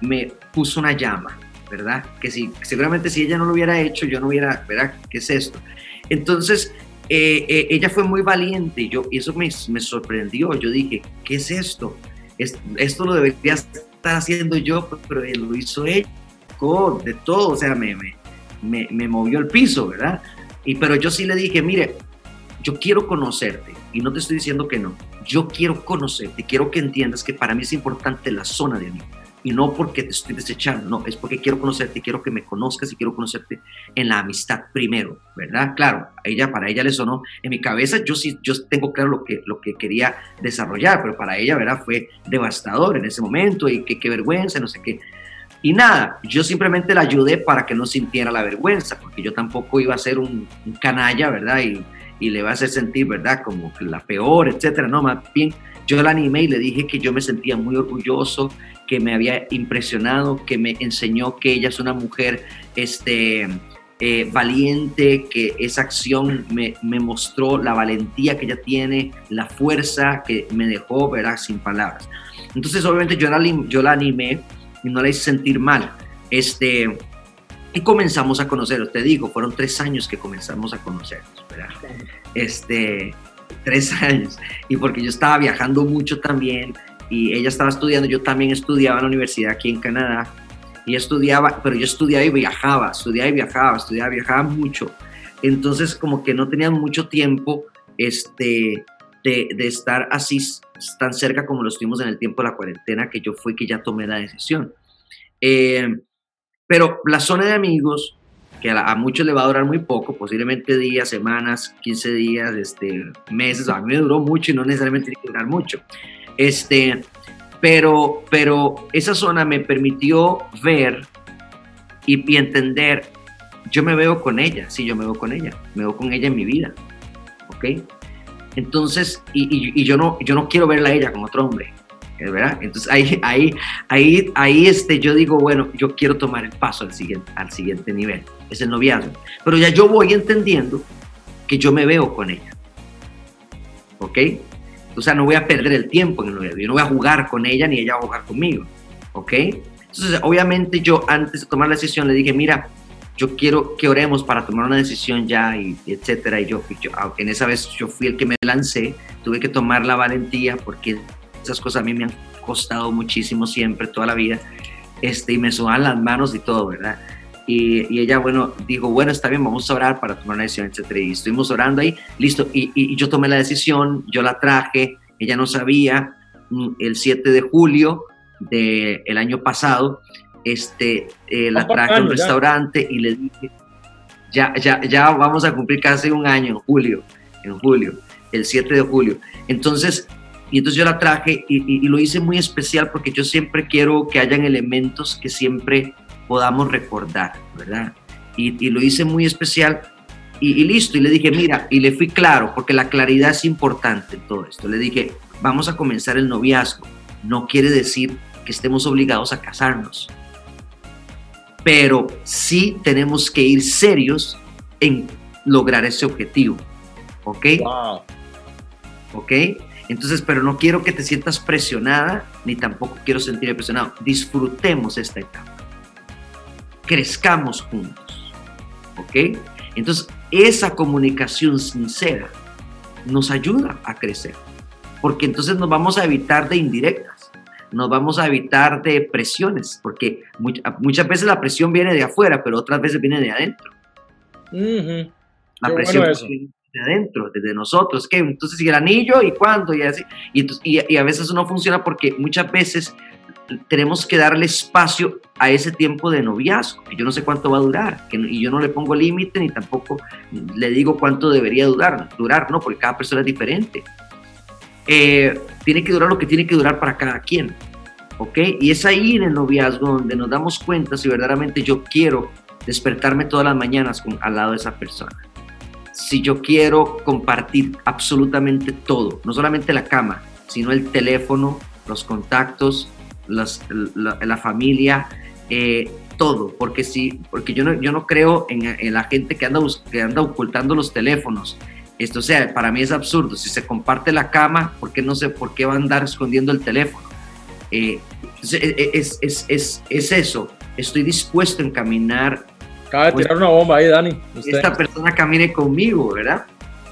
S2: me puso una llama, ¿verdad? Que si, seguramente si ella no lo hubiera hecho, yo no hubiera, ¿verdad? ¿Qué es esto? Entonces, eh, eh, ella fue muy valiente y, yo, y eso me, me sorprendió. Yo dije, ¿qué es esto? Esto lo debería estar haciendo yo, pero él lo hizo él, de todo, o sea, me, me, me, movió el piso, ¿verdad? Y, pero yo sí le dije, mire, yo quiero conocerte, y no te estoy diciendo que no, yo quiero conocerte, quiero que entiendas que para mí es importante la zona de amigo y no porque te estoy desechando, no, es porque quiero conocerte, quiero que me conozcas y quiero conocerte en la amistad primero, ¿verdad? Claro, a ella, para ella le sonó, en mi cabeza yo sí, yo tengo claro lo que, lo que quería desarrollar, pero para ella, ¿verdad? Fue devastador en ese momento y qué, qué vergüenza, no sé qué. Y nada, yo simplemente la ayudé para que no sintiera la vergüenza, porque yo tampoco iba a ser un, canalla, ¿verdad? Y, y le va a hacer sentir, ¿verdad? Como la peor, etcétera. No, más bien yo la animé y le dije que yo me sentía muy orgulloso, que me había impresionado, que me enseñó que ella es una mujer este, eh, valiente, que esa acción me, me, mostró la valentía que ella tiene, la fuerza que me dejó, ¿verdad? Sin palabras. Entonces, obviamente, yo la, yo la animé y no la hice sentir mal. Este, y comenzamos a conocer, te digo, fueron tres años que comenzamos a conocernos, ¿verdad? Este, tres años. Y porque yo estaba viajando mucho también y ella estaba estudiando, yo también estudiaba en la universidad aquí en Canadá. Y estudiaba, pero yo estudiaba y viajaba, estudiaba y viajaba, estudiaba y viajaba mucho. Entonces como que no tenía mucho tiempo este, de, estar así tan cerca como lo estuvimos en el tiempo de la cuarentena, que yo fui que ya tomé la decisión. Eh, pero la zona de amigos, que a, muchos le va a durar muy poco, posiblemente días, semanas, 15 días, este, meses, a mí me duró mucho y no necesariamente tiene que durar mucho. Este, pero, pero esa zona me permitió ver y, entender, yo me veo con ella, sí, yo me veo con ella, me veo con ella en mi vida, ¿ok? Entonces, y, y, yo, no, yo no quiero verla a ella con otro hombre, ¿verdad? Entonces ahí, ahí, ahí, ahí este, yo digo, bueno, yo quiero tomar el paso al siguiente, al siguiente nivel, es el noviazgo. Pero ya yo voy entendiendo que yo me veo con ella, ¿ok? O sea, no voy a perder el tiempo en el noviazgo, yo no voy a jugar con ella ni ella va a jugar conmigo, ¿ok? Entonces, obviamente yo antes de tomar la decisión le dije, mira, yo quiero que oremos para tomar una decisión ya, y, etcétera. Y yo, yo, en esa vez yo fui el que me lancé, tuve que tomar la valentía porque esas cosas a mí me han costado muchísimo siempre, toda la vida, este, y me suban las manos y todo, ¿verdad? Y, ella, bueno, dijo, bueno, está bien, vamos a orar para tomar una decisión, etc. Y estuvimos orando ahí, listo, y, y, yo tomé la decisión, yo la traje, ella no sabía, mm, el 7 de julio del el año pasado, este, eh, la traje a un restaurante y le dije, ya, ya, ya vamos a cumplir casi un año en julio, en julio, el 7 de julio. Entonces, y entonces yo la traje y, lo hice muy especial porque yo siempre quiero que hayan elementos que siempre podamos recordar, ¿verdad? Y, lo hice muy especial y, listo. Y le dije, mira, y le fui claro, porque la claridad es importante en todo esto. Le dije, vamos a comenzar el noviazgo. No quiere decir que estemos obligados a casarnos. Pero sí tenemos que ir serios en lograr ese objetivo. ¿Ok? Wow. ¿Ok? Entonces, pero no quiero que te sientas presionada, ni tampoco quiero sentirme presionado. Disfrutemos esta etapa. Crezcamos juntos. ¿Ok? Entonces, esa comunicación sincera nos ayuda a crecer. Porque entonces nos vamos a evitar de indirectas, nos vamos a evitar de presiones, porque muchas veces la presión viene de afuera, pero otras veces viene de adentro. La presión de adentro, desde nosotros, que entonces y el anillo y cuándo y así, y, y, a veces no funciona porque muchas veces tenemos que darle espacio a ese tiempo de noviazgo, que yo no sé cuánto va a durar, que, y yo no le pongo límite ni tampoco le digo cuánto debería durar, durar, ¿no? Porque cada persona es diferente. Eh, tiene que durar lo que tiene que durar para cada quien, ¿ok? Y es ahí en el noviazgo donde nos damos cuenta si verdaderamente yo quiero despertarme todas las mañanas con, al lado de esa persona si yo quiero compartir absolutamente todo, no solamente la cama, sino el teléfono, los contactos, la, familia, eh, todo, porque sí, porque yo no, yo no creo en, la gente que anda, que anda ocultando los teléfonos. Esto, o sea, para mí es absurdo. Si se comparte la cama, ¿por qué no sé por qué va a andar escondiendo el teléfono? Eh, es, es, es, es, eso. Estoy dispuesto a encaminar
S1: Acaba de tirar una bomba ahí, Dani.
S2: Esta persona camine conmigo, ¿verdad?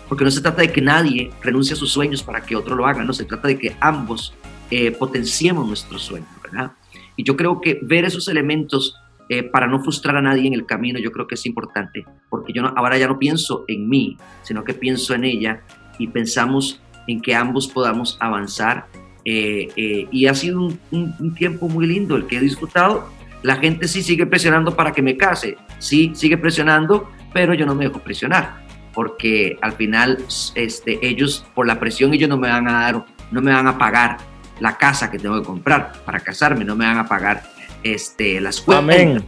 S2: Porque no se trata de que nadie renuncie a sus sueños para que otro lo haga, no, se trata de que ambos eh, potenciemos nuestros sueños, ¿verdad? Y yo creo que ver esos elementos eh, para no frustrar a nadie en el camino, yo creo que es importante, porque yo ahora ya no pienso en mí, sino que pienso en ella y pensamos en que ambos podamos avanzar. Eh, y ha sido un, un tiempo muy lindo el que he disfrutado la gente sí sigue presionando para que me case, sí sigue presionando, pero yo no me dejo presionar, porque al final este, ellos por la presión ellos no me van a dar, no me van a pagar la casa que tengo que comprar para casarme, no me van a pagar este, las cuentas.
S1: Amén.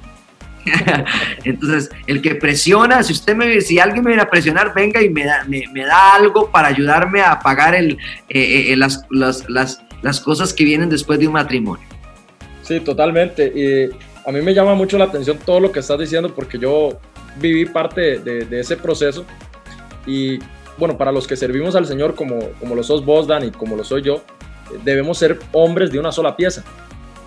S2: Entonces, el que presiona, si usted me, si alguien me viene a presionar, venga y me da, me, da algo para ayudarme a pagar el, eh, eh, las, las, las, las, cosas que vienen después de un matrimonio.
S1: Sí, totalmente. Y a mí me llama mucho la atención todo lo que estás diciendo porque yo viví parte de, de ese proceso y bueno, para los que servimos al Señor como, como lo sos vos, Dan, y como lo soy yo, debemos ser hombres de una sola pieza.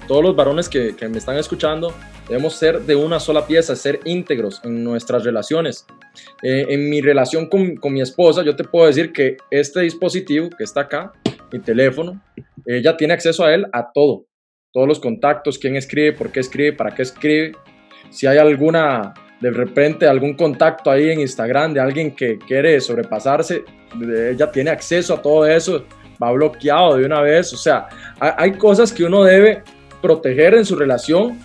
S1: Todos los varones que, que me están escuchando, debemos ser de una sola pieza, ser íntegros en nuestras relaciones. Eh, en mi relación con, con, mi esposa, yo te puedo decir que este dispositivo que está acá, mi teléfono, ella tiene acceso a él a todo. Todos los contactos, quién escribe, por qué escribe, para qué escribe. Si hay alguna de repente algún contacto ahí en Instagram de alguien que quiere sobrepasarse, ella tiene acceso a todo eso, va bloqueado de una vez. O sea, hay cosas que uno debe proteger en su relación,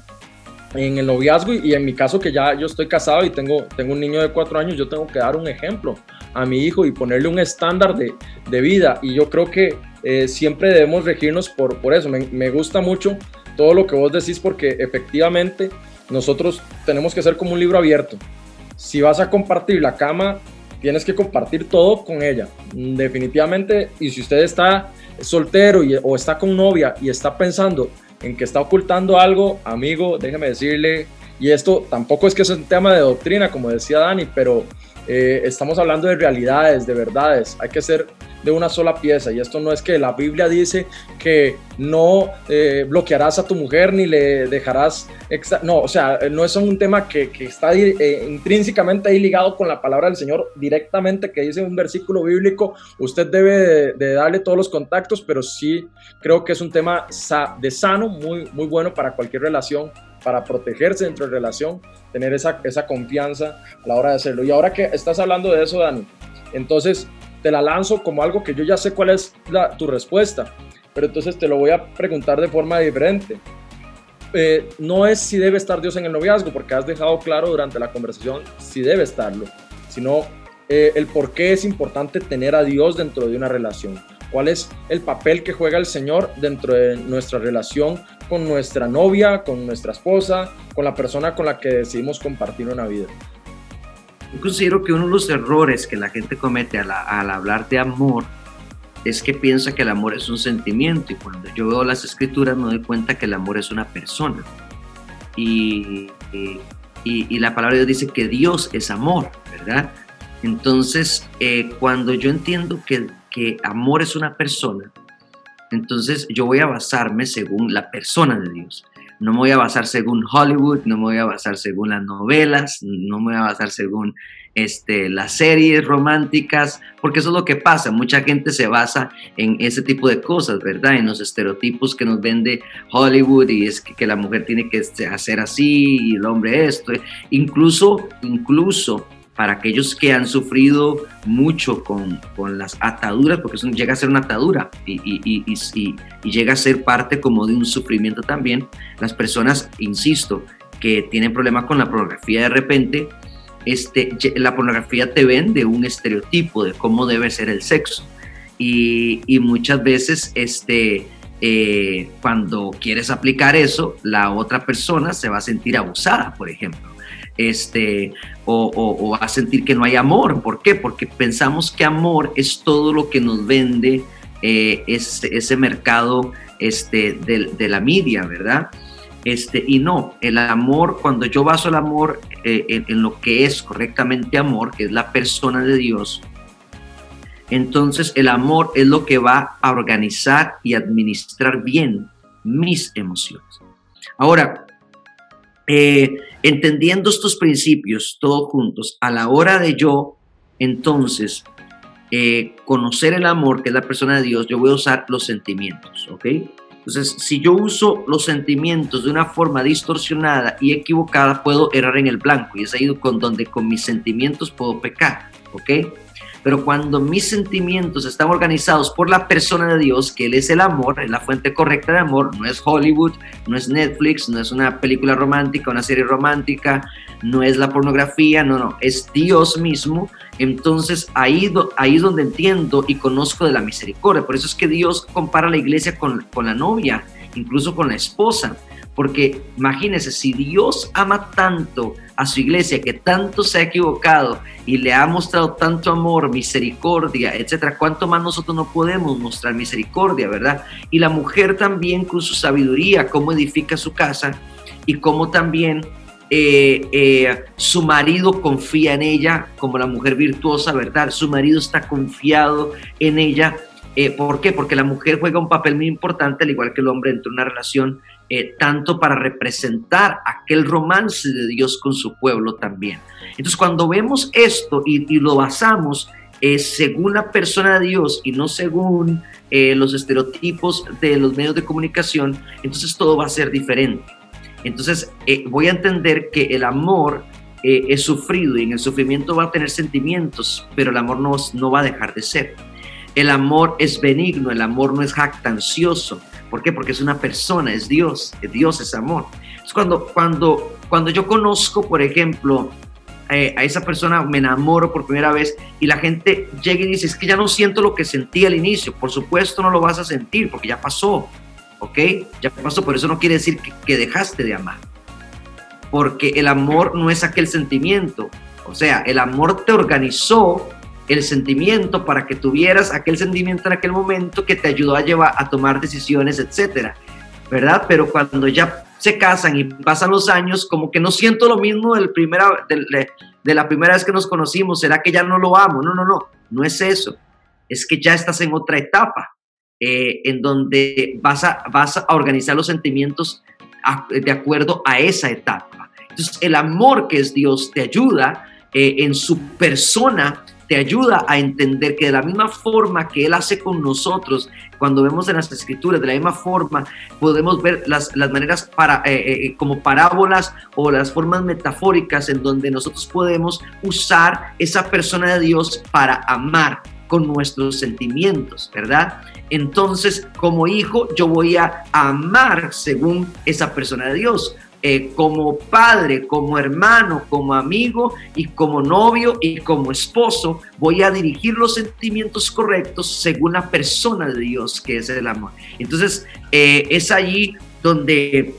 S1: en el noviazgo y en mi caso que ya yo estoy casado y tengo, tengo un niño de cuatro años, yo tengo que dar un ejemplo a mi hijo y ponerle un estándar de, de vida. Y yo creo que eh, siempre debemos regirnos por, por eso. Me, me gusta mucho todo lo que vos decís porque efectivamente nosotros tenemos que ser como un libro abierto. Si vas a compartir la cama, tienes que compartir todo con ella. Definitivamente, y si usted está soltero o está con novia y está pensando en que está ocultando algo, amigo, déjeme decirle, y esto tampoco es que es un tema de doctrina, como decía Dani, pero eh, estamos hablando de realidades, de verdades. Hay que ser de una sola pieza. Y esto no es que la Biblia dice que no eh, bloquearás a tu mujer ni le dejarás... No, o sea, no es un tema que, está eh, intrínsecamente ahí ligado con la palabra del Señor directamente, que dice un versículo bíblico, usted debe de, darle todos los contactos, pero sí creo que es un tema de sano, muy, muy bueno para cualquier relación para protegerse dentro de relación, tener esa, esa confianza a la hora de hacerlo. Y ahora que estás hablando de eso, Dani, entonces te la lanzo como algo que yo ya sé cuál es la, tu respuesta, pero entonces te lo voy a preguntar de forma diferente. Eh, no es si debe estar Dios en el noviazgo, porque has dejado claro durante la conversación si debe estarlo, sino eh, el por qué es importante tener a Dios dentro de una relación. ¿Cuál es el papel que juega el Señor dentro de nuestra relación con nuestra novia, con nuestra esposa, con la persona con la que decidimos compartir una vida?
S2: Yo considero que uno de los errores que la gente comete al, hablar de amor es que piensa que el amor es un sentimiento y cuando yo veo las escrituras me doy cuenta que el amor es una persona. Y, y, la palabra de Dios dice que Dios es amor, ¿verdad? Entonces, eh, cuando yo entiendo que, que amor es una persona, entonces yo voy a basarme según la persona de Dios no me voy a basar según Hollywood, no me voy a basar según las novelas, no me voy a basar según este, las series románticas, porque eso es lo que pasa. Mucha gente se basa en ese tipo de cosas, ¿verdad? En los estereotipos que nos vende Hollywood y es que, que la mujer tiene que hacer así y el hombre esto. Incluso, incluso para aquellos que han sufrido mucho con, con las ataduras, porque eso llega a ser una atadura y, y, y, llega a ser parte como de un sufrimiento también, las personas, insisto, que tienen problemas con la pornografía de repente, este, la pornografía te vende un estereotipo de cómo debe ser el sexo. Y, muchas veces este, eh, cuando quieres aplicar eso, la otra persona se va a sentir abusada, por ejemplo este, o, a sentir que no hay amor. ¿Por qué? Porque pensamos que amor es todo lo que nos vende eh, ese, mercado este, de, la media, ¿verdad? Este, y no, el amor, cuando yo baso el amor eh, en, lo que es correctamente amor, que es la persona de Dios, entonces el amor es lo que va a organizar y administrar bien mis emociones. Ahora, eh, entendiendo estos principios todos juntos, a la hora de yo, entonces, eh, conocer el amor, que es la persona de Dios, yo voy a usar los sentimientos, ¿ok? Entonces, si yo uso los sentimientos de una forma distorsionada y equivocada, puedo errar en el blanco y es ahí con donde con mis sentimientos puedo pecar, ¿ok? Pero cuando mis sentimientos están organizados por la persona de Dios, que Él es el amor, la fuente correcta de amor, no es Hollywood, no es Netflix, no es una película romántica, una serie romántica, no es la pornografía, no, no, es Dios mismo. Entonces ahí, ahí es donde entiendo y conozco de la misericordia. Por eso es que Dios compara la iglesia con, con la novia, incluso con la esposa porque imagínense, si Dios ama tanto a su iglesia, que tanto se ha equivocado y le ha mostrado tanto amor, misericordia, etcétera, ¿cuánto más nosotros no podemos mostrar misericordia, verdad? Y la mujer también con su sabiduría, cómo edifica su casa y cómo también eh, eh, su marido confía en ella como la mujer virtuosa, ¿verdad? Su marido está confiado en ella. Eh, ¿Por qué? Porque la mujer juega un papel muy importante, al igual que el hombre, entre una relación eh, tanto para representar aquel romance de Dios con su pueblo también. Entonces, cuando vemos esto y, lo basamos eh, según la persona de Dios y no según eh, los estereotipos de los medios de comunicación, entonces todo va a ser diferente. Entonces, voy a entender que el amor es sufrido y en el sufrimiento va a tener sentimientos, pero el amor no, no va a dejar de ser. El amor es benigno, el amor no es jactancioso, ¿Por qué? Porque es una persona, es Dios, Dios es amor. Es cuando, cuando, cuando yo conozco, por ejemplo, eh, a esa persona, me enamoro por primera vez y la gente llega y dice, es que ya no siento lo que sentí al inicio. Por supuesto no lo vas a sentir porque ya pasó, ¿ok? Ya pasó, por eso no quiere decir que, que dejaste de amar. Porque el amor no es aquel sentimiento. O sea, el amor te organizó el sentimiento para que tuvieras aquel sentimiento en aquel momento que te ayudó a llevar a tomar decisiones, etcétera, ¿verdad? Pero cuando ya se casan y pasan los años, como que no siento lo mismo del primera, de, la primera vez que nos conocimos, ¿será que ya no lo amo? No, no, no, no es eso, es que ya estás en otra etapa, eh, en donde vas a, vas a organizar los sentimientos de acuerdo a esa etapa. Entonces, el amor que es Dios te ayuda eh, en su persona te ayuda a entender que de la misma forma que Él hace con nosotros, cuando vemos en las escrituras, de la misma forma podemos ver las, maneras para, eh, eh, eh, como parábolas o las formas metafóricas en donde nosotros podemos usar esa persona de Dios para amar con nuestros sentimientos, ¿verdad? Entonces, como hijo, yo voy a amar según esa persona de Dios. Eh, como padre, como hermano, como amigo y como novio y como esposo, voy a dirigir los sentimientos correctos según la persona de Dios que es el amor. Entonces, eh, es allí donde,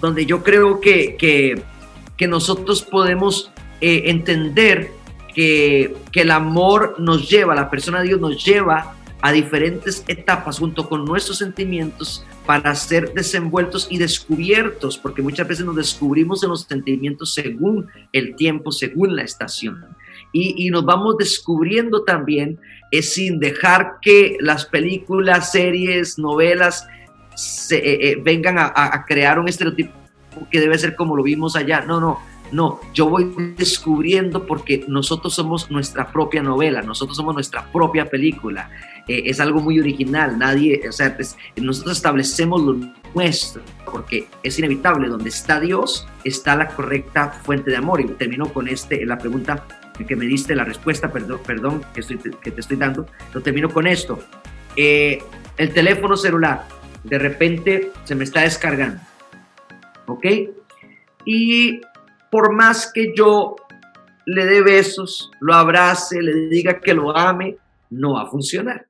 S2: donde yo creo que, que, nosotros podemos eh, entender que, que el amor nos lleva, la persona de Dios nos lleva a diferentes etapas junto con nuestros sentimientos para ser desenvueltos y descubiertos, porque muchas veces nos descubrimos en los sentimientos según el tiempo, según la estación. Y, nos vamos descubriendo también es sin dejar que las películas, series, novelas se, eh, eh, vengan a, a crear un estereotipo que debe ser como lo vimos allá. No, no, no, yo voy descubriendo porque nosotros somos nuestra propia novela, nosotros somos nuestra propia película. Eh, es algo muy original, nadie, o sea, nosotros establecemos lo nuestro, porque es inevitable, donde está Dios está la correcta fuente de amor. Y termino con este, la pregunta que me diste, la respuesta, perdón, perdón que, estoy, que te estoy dando, lo termino con esto. Eh, el teléfono celular, de repente se me está descargando, ¿ok? Y por más que yo le dé besos, lo abrace, le diga que lo ame, no va a funcionar.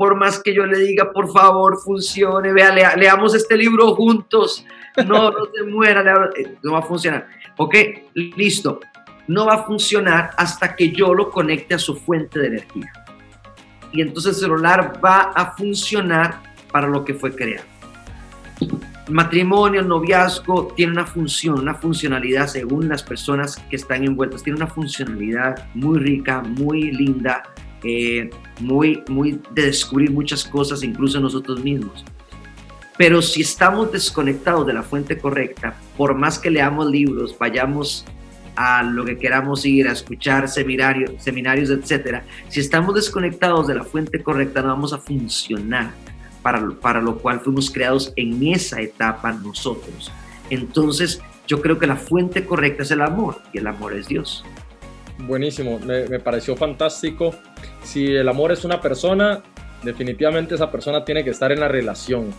S2: Por más que yo le diga, por favor, funcione, vea, leamos este libro juntos, no, no se muera, eh, no va a funcionar. Ok, listo, no va a funcionar hasta que yo lo conecte a su fuente de energía. Y entonces el celular va a funcionar para lo que fue creado matrimonio, noviazgo tiene una función, una funcionalidad según las personas que están envueltas, tiene una funcionalidad muy rica, muy linda, eh, muy, muy de descubrir muchas cosas, incluso nosotros mismos. Pero si estamos desconectados de la fuente correcta, por más que leamos libros, vayamos a lo que queramos ir, a escuchar seminarios, seminarios, etcétera, si estamos desconectados de la fuente correcta, no vamos a funcionar para, lo cual fuimos creados en esa etapa nosotros. Entonces, yo creo que la fuente correcta es el amor y el amor es Dios.
S1: Buenísimo, me, pareció fantástico. Si el amor es una persona, definitivamente esa persona tiene que estar en la relación.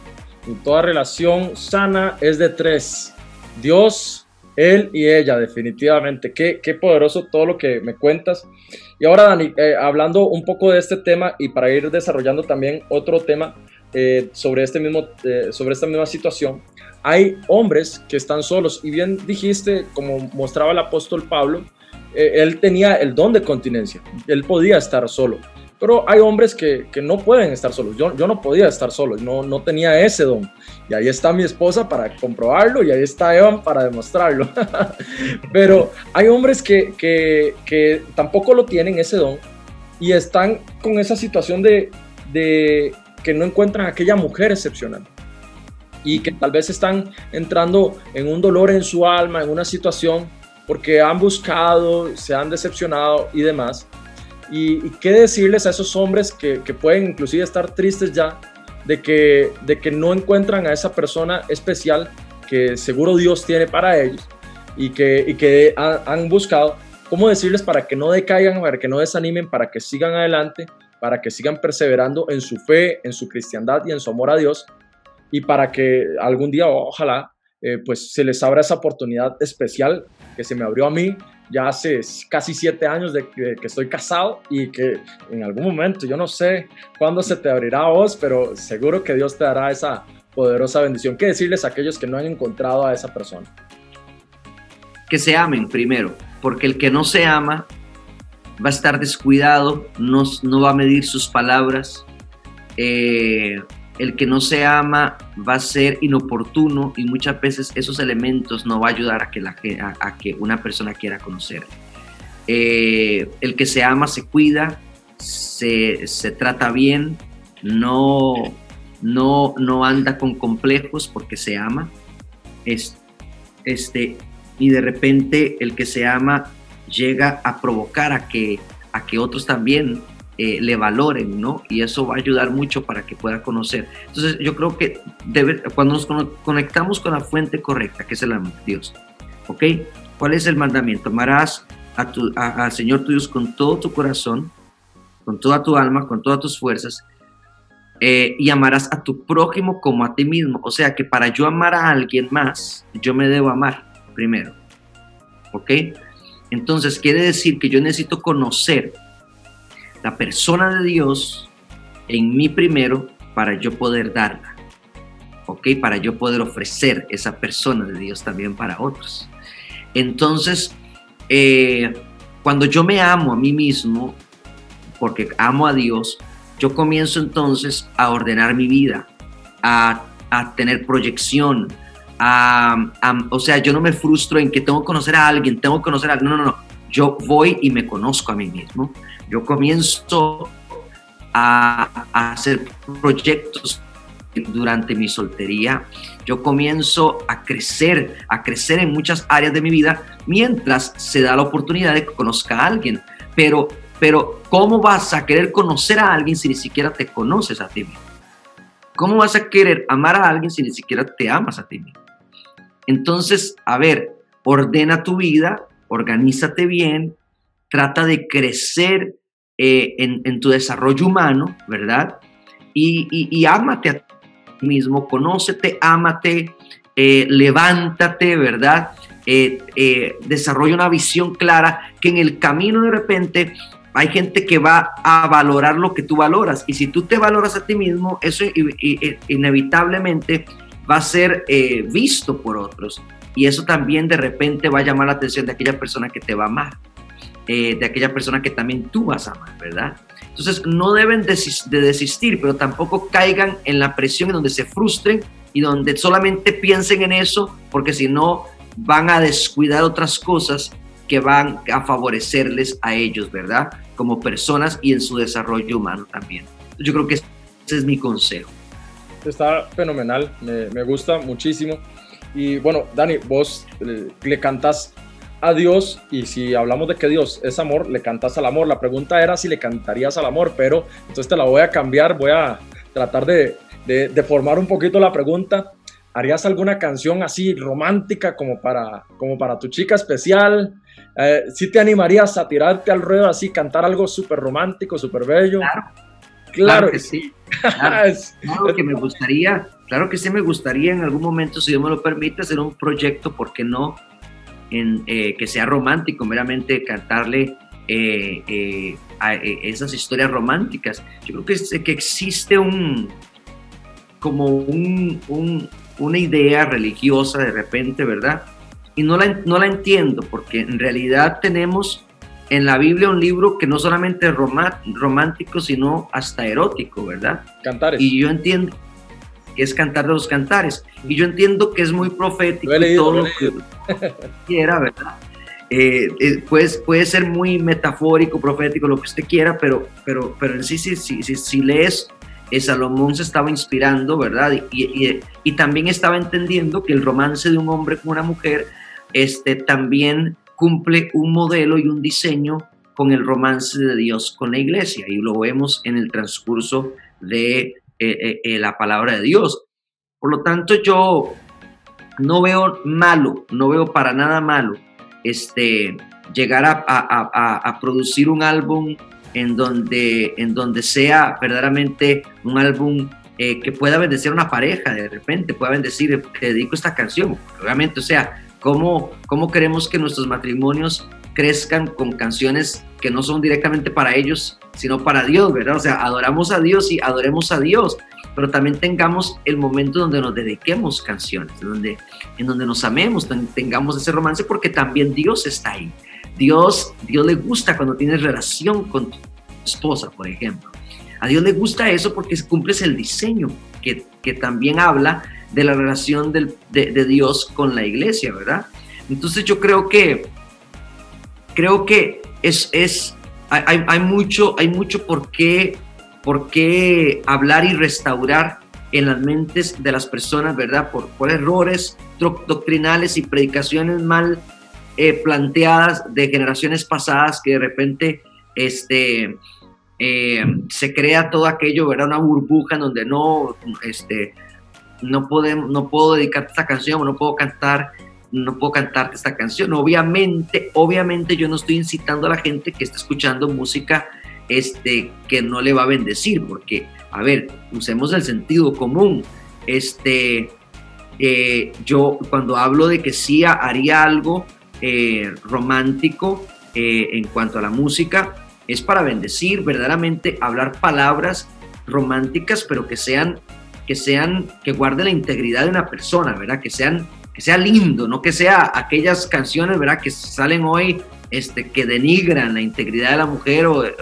S1: Y toda relación sana es de tres. Dios, él y ella, definitivamente. Qué, qué poderoso todo lo que me cuentas. Y ahora, Dani, eh, hablando un poco de este tema y para ir desarrollando también otro tema, eh, sobre, este mismo, eh, sobre esta misma situación. hay hombres que están solos. Y bien dijiste, como mostraba el apóstol Pablo, él tenía el don de continencia, él podía estar solo. Pero hay hombres que, que no pueden estar solos. Yo, yo no podía estar solo, no, no tenía ese don. Y ahí está mi esposa para comprobarlo y ahí está Evan para demostrarlo. Pero hay hombres que, que, que, tampoco lo tienen ese don y están con esa situación de, de que no encuentran aquella mujer excepcional y que tal vez están entrando en un dolor en su alma, en una situación porque han buscado, se han decepcionado y demás. Y, qué decirles a esos hombres que, pueden inclusive estar tristes ya de que, de que no encuentran a esa persona especial que seguro Dios tiene para ellos y que, y que han buscado. ¿Cómo decirles para que no decaigan, para que no desanimen, para que sigan adelante, para que sigan perseverando en su fe, en su cristiandad y en su amor a Dios? Y para que algún día, ojalá, eh, pues se les abra esa oportunidad especial que se me abrió a mí ya hace casi siete años de que, estoy casado y que en algún momento, yo no sé cuándo se te abrirá a vos, pero seguro que Dios te dará esa poderosa bendición. ¿Qué decirles a aquellos que no han encontrado a esa persona?
S2: Que se amen primero, porque el que no se ama va a estar descuidado, no, no va a medir sus palabras. Eh, el que no se ama va a ser inoportuno y muchas veces esos elementos no va a ayudar a que, la, a, que una persona quiera conocer. Eh, el que se ama se cuida, se, trata bien, no, no, no anda con complejos porque se ama. este, y de repente el que se ama llega a provocar a que, a que otros también eh, le valoren, ¿no? Y eso va a ayudar mucho para que pueda conocer. Entonces, yo creo que debe, cuando nos conectamos con la fuente correcta, que es el amor Dios, ¿ok? ¿Cuál es el mandamiento? Amarás a tu, al Señor tu Dios con todo tu corazón, con toda tu alma, con todas tus fuerzas, eh, y amarás a tu prójimo como a ti mismo. O sea que para yo amar a alguien más, yo me debo amar primero. ¿Ok? Entonces quiere decir que yo necesito conocer la persona de Dios en mí primero para yo poder darla. ¿Ok? Para yo poder ofrecer esa persona de Dios también para otros. Entonces, eh, cuando yo me amo a mí mismo, porque amo a Dios, yo comienzo entonces a ordenar mi vida, a, tener proyección, o sea, yo no me frustro en que tengo que conocer a alguien, tengo que conocer a alguien, no, no, no, yo voy y me conozco a mí mismo yo comienzo a, hacer proyectos durante mi soltería, yo comienzo a crecer, a crecer en muchas áreas de mi vida mientras se da la oportunidad de que conozca a alguien. Pero, pero ¿cómo vas a querer conocer a alguien si ni siquiera te conoces a ti mismo? ¿Cómo vas a querer amar a alguien si ni siquiera te amas a ti mismo? Entonces, a ver, ordena tu vida, organízate bien, trata de crecer eh, en, tu desarrollo humano, ¿verdad? Y, ámate a ti mismo, conócete, ámate, eh, levántate, ¿verdad? Eh, desarrolla una visión clara que en el camino de repente hay gente que va a valorar lo que tú valoras y si tú te valoras a ti mismo, eso inevitablemente va a ser visto por otros y eso también de repente va a llamar la atención de aquella persona que te va a amar. Eh, de aquella persona que también tú vas a amar, ¿verdad? Entonces no deben de desistir, pero tampoco caigan en la presión en donde se frustren y donde solamente piensen en eso, porque si no van a descuidar otras cosas que van a favorecerles a ellos, ¿verdad? Como personas y en su desarrollo humano también. Yo creo que ese es mi consejo.
S1: Está fenomenal, me, gusta muchísimo. Y bueno, Dani, vos eh, le cantas a Dios y si hablamos de que Dios es amor, le cantas al amor. La pregunta era si le cantarías al amor, pero entonces te la voy a cambiar, voy a tratar de, de, formar un poquito la pregunta. ¿Harías alguna canción así romántica como para, como para tu chica especial? Eh, ¿Sí te animarías a tirarte al ruedo así, cantar algo súper romántico, súper bello?
S2: Claro. Claro, que sí. Claro, claro, que me gustaría, claro que sí me gustaría en algún momento, si Dios me lo permite, hacer un proyecto, ¿por qué no? En, eh, que sea romántico, meramente cantarle eh, eh, a, esas historias románticas. Yo creo que, que existe un como un, una idea religiosa de repente, ¿verdad? Y no la, no la entiendo, porque en realidad tenemos en la Biblia un libro que no solamente es romántico, sino hasta erótico, ¿verdad?
S1: Cantares.
S2: Y yo entiendo que es cantar de los cantares. Y yo entiendo que es muy profético y todo lo, que quiera, ¿verdad? Eh, eh, puede, ser muy metafórico, profético, lo que usted quiera, pero, pero, pero en sí, sí, sí, sí, si lees, eh, Salomón se estaba inspirando, ¿verdad? Y, y, también estaba entendiendo que el romance de un hombre con una mujer este, también cumple un modelo y un diseño con el romance de Dios con la iglesia. Y lo vemos en el transcurso de la palabra de Dios. Por lo tanto, yo no veo malo, no veo para nada malo este, llegar a, producir un álbum en donde, en donde sea verdaderamente un álbum eh, que pueda bendecir a una pareja, de repente pueda bendecir, te dedico esta canción, obviamente, o sea, ¿cómo, cómo queremos que nuestros matrimonios crezcan con canciones que no son directamente para ellos, sino para Dios, ¿verdad? O sea, adoramos a Dios y adoremos a Dios, pero también tengamos el momento donde nos dediquemos canciones, donde, en donde nos amemos, tengamos ese romance, porque también Dios está ahí. Dios, Dios le gusta cuando tienes relación con tu esposa, por ejemplo. A Dios le gusta eso porque cumples el diseño que, que también habla de la relación de, de, Dios con la iglesia, ¿verdad? Entonces yo creo que, creo que es, es hay, hay, mucho, hay mucho por qué ¿Por qué hablar y restaurar en las mentes de las personas, verdad? Por, por errores doctrinales y predicaciones mal eh, planteadas de generaciones pasadas que de repente este, eh, se crea todo aquello, ¿verdad? Una burbuja en donde no, este, no, podemos, no puedo dedicarte esta canción, no puedo cantar no puedo cantarte esta canción. Obviamente, obviamente yo no estoy incitando a la gente que está escuchando música este, que no le va a bendecir, porque, a ver, usemos el sentido común. Este, eh, yo cuando hablo de que sí haría algo eh, romántico eh, en cuanto a la música, es para bendecir, verdaderamente hablar palabras románticas, pero que sean, que sean, que guarde la integridad de una persona, ¿verdad? Que sean, que sea lindo, no que sea aquellas canciones, ¿verdad? Que salen hoy este, que denigran la integridad de la mujer o, de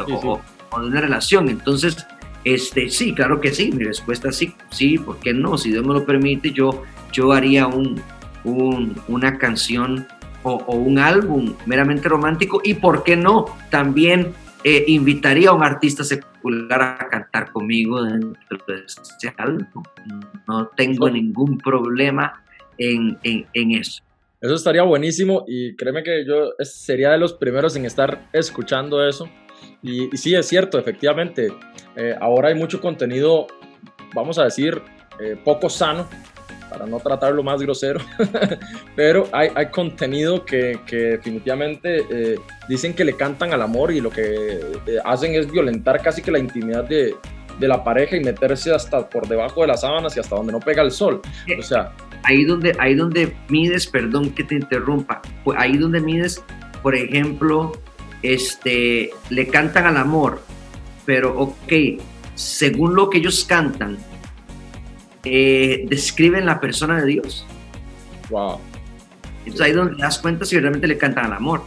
S2: una relación. Entonces, este, sí, claro que sí, mi respuesta es sí, sí, ¿por qué no? Si Dios me lo permite, yo, yo haría un, una canción o, un álbum meramente romántico y, ¿por qué no? También eh, invitaría a un artista secular a cantar conmigo dentro de este álbum. No tengo ningún problema en, en eso.
S1: Eso estaría buenísimo y créeme que yo sería de los primeros en estar escuchando eso. Y, sí, es cierto, efectivamente, eh, ahora hay mucho contenido, vamos a decir, eh, poco sano, para no tratarlo más grosero, pero hay, hay, contenido que, que definitivamente eh, dicen que le cantan al amor y lo que hacen es violentar casi que la intimidad de, de la pareja y meterse hasta por debajo de las sábanas y hasta donde no pega el sol. O sea,
S2: ahí donde, ahí donde mides, perdón que te interrumpa, ahí donde mides, por ejemplo, este, le cantan al amor, pero ok, según lo que ellos cantan, eh, describen la persona de Dios.
S1: Wow.
S2: Entonces ahí donde te das cuenta si realmente le cantan al amor.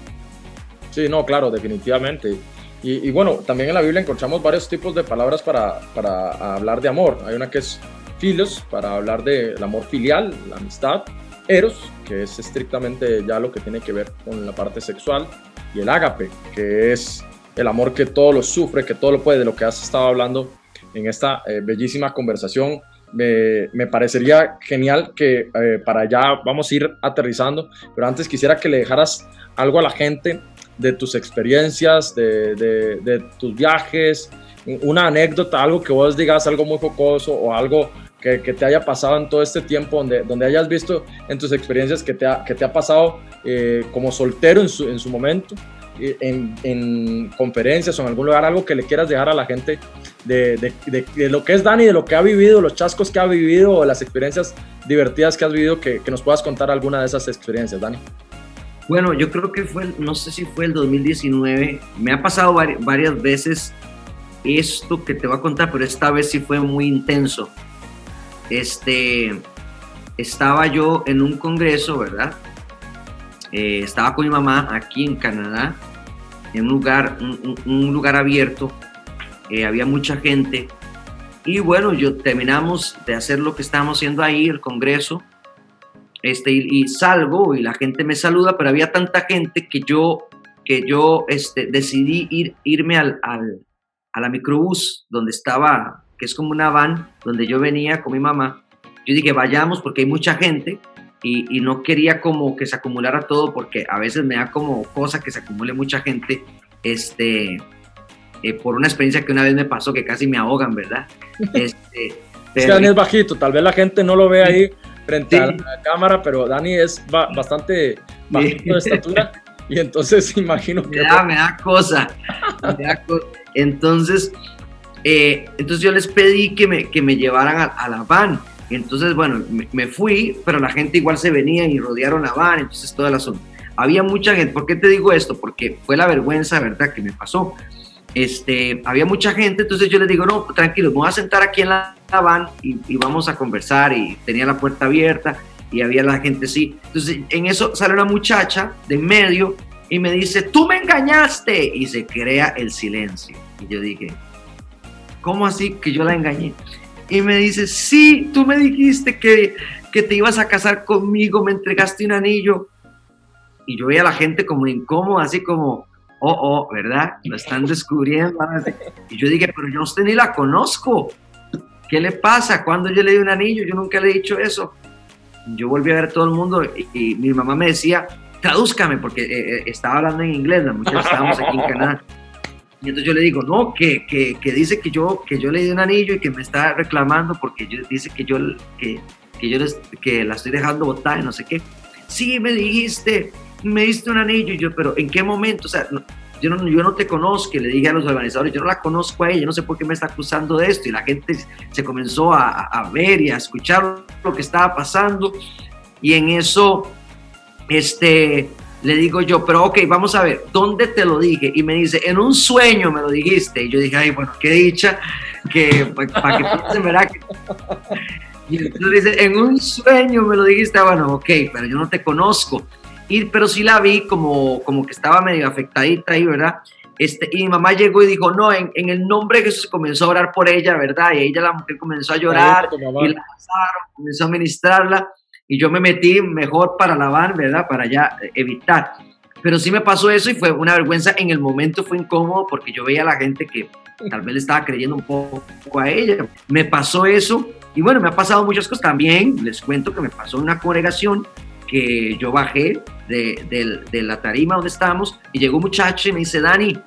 S1: Sí, no, claro, definitivamente. Y, y, bueno, también en la Biblia encontramos varios tipos de palabras para, para hablar de amor. Hay una que es filos, para hablar del amor filial, la amistad, eros, que es estrictamente ya lo que tiene que ver con la parte sexual, y el ágape, que es el amor que todo lo sufre, que todo lo puede, de lo que has estado hablando en esta eh, bellísima conversación. Me, me, parecería genial que eh, para allá vamos a ir aterrizando, pero antes quisiera que le dejaras algo a la gente de tus experiencias, de, de, de tus viajes, una anécdota, algo que vos digas, algo muy focoso o algo que, te haya pasado en todo este tiempo, donde, donde hayas visto en tus experiencias que te ha, que te ha pasado eh, como soltero en su, en su momento, en, en, conferencias o en algún lugar, algo que le quieras dejar a la gente de, de, de, lo que es Dani, de lo que ha vivido, los chascos que ha vivido o las experiencias divertidas que has vivido, que, que nos puedas contar alguna de esas experiencias, Dani.
S2: Bueno, yo creo que fue, no sé si fue el 2019, me ha pasado varias veces esto que te voy a contar, pero esta vez sí fue muy intenso. Este, estaba yo en un congreso, ¿verdad? Eh, estaba con mi mamá aquí en Canadá, en un lugar, un, lugar abierto, eh, había mucha gente. Y bueno, yo terminamos de hacer lo que estábamos haciendo ahí, el congreso, este, y, salgo y la gente me saluda, pero había tanta gente que yo, que yo este, decidí ir, irme al, al, a la microbús donde estaba, que es como una van, donde yo venía con mi mamá. Yo dije, vayamos porque hay mucha gente y, y, no quería como que se acumulara todo porque a veces me da como cosa que se acumule mucha gente, este, eh, por una experiencia que una vez me pasó que casi me ahogan, ¿verdad?
S1: Este, es que Dani es bajito, tal vez la gente no lo ve ahí frente a la cámara, pero Dani es bastante bajito de estatura y entonces imagino que...
S2: Me da, me da cosa, Entonces, eh, entonces yo les pedí que me, que me llevaran a, a la van entonces, bueno, me, fui, pero la gente igual se venía y rodearon la van, entonces toda la zona. Había mucha gente, ¿por qué te digo esto? Porque fue la vergüenza, ¿verdad?, que me pasó. Este, había mucha gente, entonces yo les digo, no, tranquilo, me voy a sentar aquí en la, van y, y, vamos a conversar y tenía la puerta abierta y había la gente así. Entonces en eso sale una muchacha de en medio y me dice, tú me engañaste y se crea el silencio. Y yo dije, ¿cómo así que yo la engañé? y me dice, sí, tú me dijiste que, que te ibas a casar conmigo, me entregaste un anillo. Y yo veía a la gente como incómoda, así como, oh, oh, ¿verdad? Lo están descubriendo. Y yo dije, pero yo a usted ni la conozco. ¿Qué le pasa? Cuando yo le di un anillo? Yo nunca le he dicho eso. Yo volví a ver a todo el mundo y, mi mamá me decía, tradúzcame, porque eh, eh, estaba hablando en inglés, la muchacha estábamos aquí en Canadá. Y entonces yo le digo, no, que, que, que, dice que yo, que yo le di un anillo y que me está reclamando porque dice que yo, que, que yo que la estoy dejando botar y no sé qué. Sí, me dijiste, me diste un anillo. Y yo, pero ¿en qué momento? O sea, yo, no, yo no te conozco. Le dije a los organizadores, yo no la conozco a ella, yo no sé por qué me está acusando de esto. Y la gente se comenzó a, a ver y a escuchar lo que estaba pasando. Y en eso, este, le digo yo, pero ok, vamos a ver, ¿dónde te lo dije? Y me dice, en un sueño me lo dijiste. Y yo dije, ay, bueno, qué dicha, que para que piensen, ¿verdad? Y entonces dice, en un sueño me lo dijiste, ah, bueno, ok, pero yo no te conozco. Y, pero sí la vi como, como que estaba medio afectadita ahí, ¿verdad? Este, y mi mamá llegó y dijo, no, en, en, el nombre de Jesús comenzó a orar por ella, ¿verdad? Y ella, la mujer, comenzó a llorar, y la comenzó a ministrarla y yo me metí mejor para la van, ¿verdad? Para ya evitar. Pero sí me pasó eso y fue una vergüenza. En el momento fue incómodo porque yo veía a la gente que tal vez le estaba creyendo un poco a ella. Me pasó eso y bueno, me ha pasado muchas cosas también. Les cuento que me pasó una congregación que yo bajé de, de, la tarima donde estábamos y llegó un muchacho y me dice, Dani,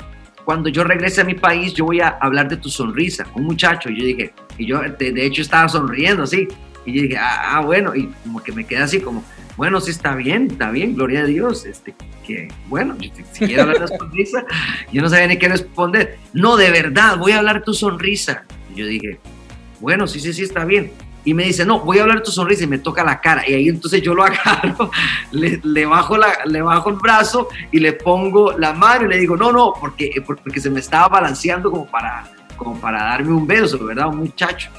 S2: cuando yo regrese a mi país, yo voy a hablar de tu sonrisa. Un muchacho, y yo dije, y yo de, de hecho estaba sonriendo así, y yo dije, ah, ah, bueno, y como que me quedé así como, bueno, sí está bien, está bien, gloria a Dios, este, que bueno, si quiero hablar de tu sonrisa, yo no sabía ni qué responder. No, de verdad, voy a hablar tu sonrisa. Y yo dije, bueno, sí, sí, sí, está bien. Y me dice, no, voy a hablar tu sonrisa y me toca la cara. Y ahí entonces yo lo agarro, le, le, bajo, la, le bajo el brazo y le pongo la mano y le digo, no, no, porque, porque se me estaba balanceando como para, como para darme un beso, ¿verdad? Un muchacho.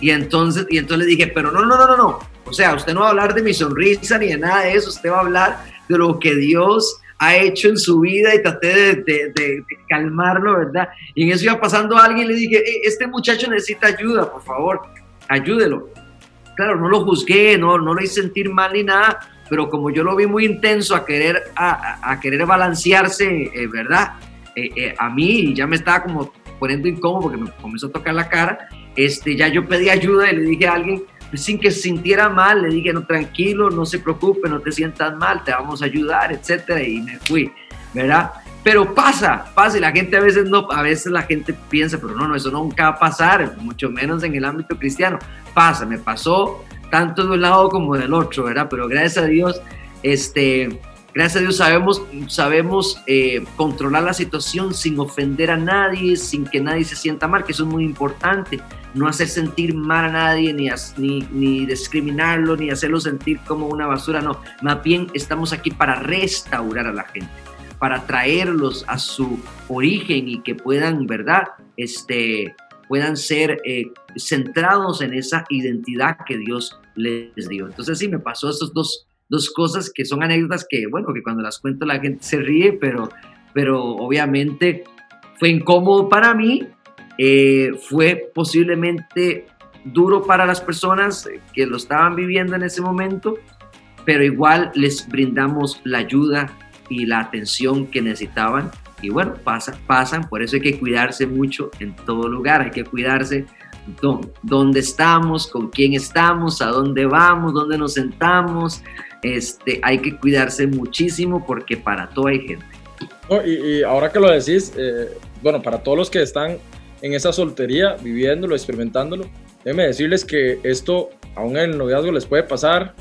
S2: Y entonces, y entonces le dije, pero no, no, no, no, no. O sea, usted no va a hablar de mi sonrisa ni de nada de eso, usted va a hablar de lo que Dios ha hecho en su vida y traté de, calmarlo, ¿verdad? Y en eso iba pasando alguien y le dije, eh, este muchacho necesita ayuda, por favor, ayúdelo. Claro, no lo juzgué, no, no lo hice sentir mal ni nada, pero como yo lo vi muy intenso a querer, a, querer balancearse, eh, ¿verdad? Eh, a mí ya me estaba como poniendo incómodo porque me comenzó a tocar la cara este, ya yo pedí ayuda y le dije a alguien, pues, sin que se sintiera mal, le dije, no, tranquilo, no se preocupe, no te sientas mal, te vamos a ayudar, etcétera, y me fui, ¿verdad? Pero pasa, pasa, y la gente a veces no, a veces la gente piensa, pero no, no, eso nunca va a pasar, mucho menos en el ámbito cristiano. Pasa, me pasó tanto de un lado como del otro, ¿verdad? Pero gracias a Dios, este, gracias a Dios sabemos, sabemos eh, controlar la situación sin ofender a nadie, sin que nadie se sienta mal, que eso es muy importante. No hacer sentir mal a nadie, ni, ni, discriminarlo, ni hacerlo sentir como una basura, no. Más bien estamos aquí para restaurar a la gente, para traerlos a su origen y que puedan, ¿verdad? Este, puedan ser eh, centrados en esa identidad que Dios les dio. Entonces sí, me pasó esas dos, dos cosas que son anécdotas que, bueno, que cuando las cuento la gente se ríe, pero, pero obviamente fue incómodo para mí, eh, fue posiblemente duro para las personas que lo estaban viviendo en ese momento, pero igual les brindamos la ayuda y la atención que necesitaban. Y bueno, pasa, pasan, por eso hay que cuidarse mucho en todo lugar, hay que cuidarse dónde estamos, con quién estamos, a dónde vamos, dónde nos sentamos. Este, hay que cuidarse muchísimo porque para todo hay gente.
S1: y, ahora que lo decís, eh, bueno, para todos los que están en esa soltería, viviéndolo, experimentándolo, déjenme decirles que esto aún en el noviazgo les puede pasar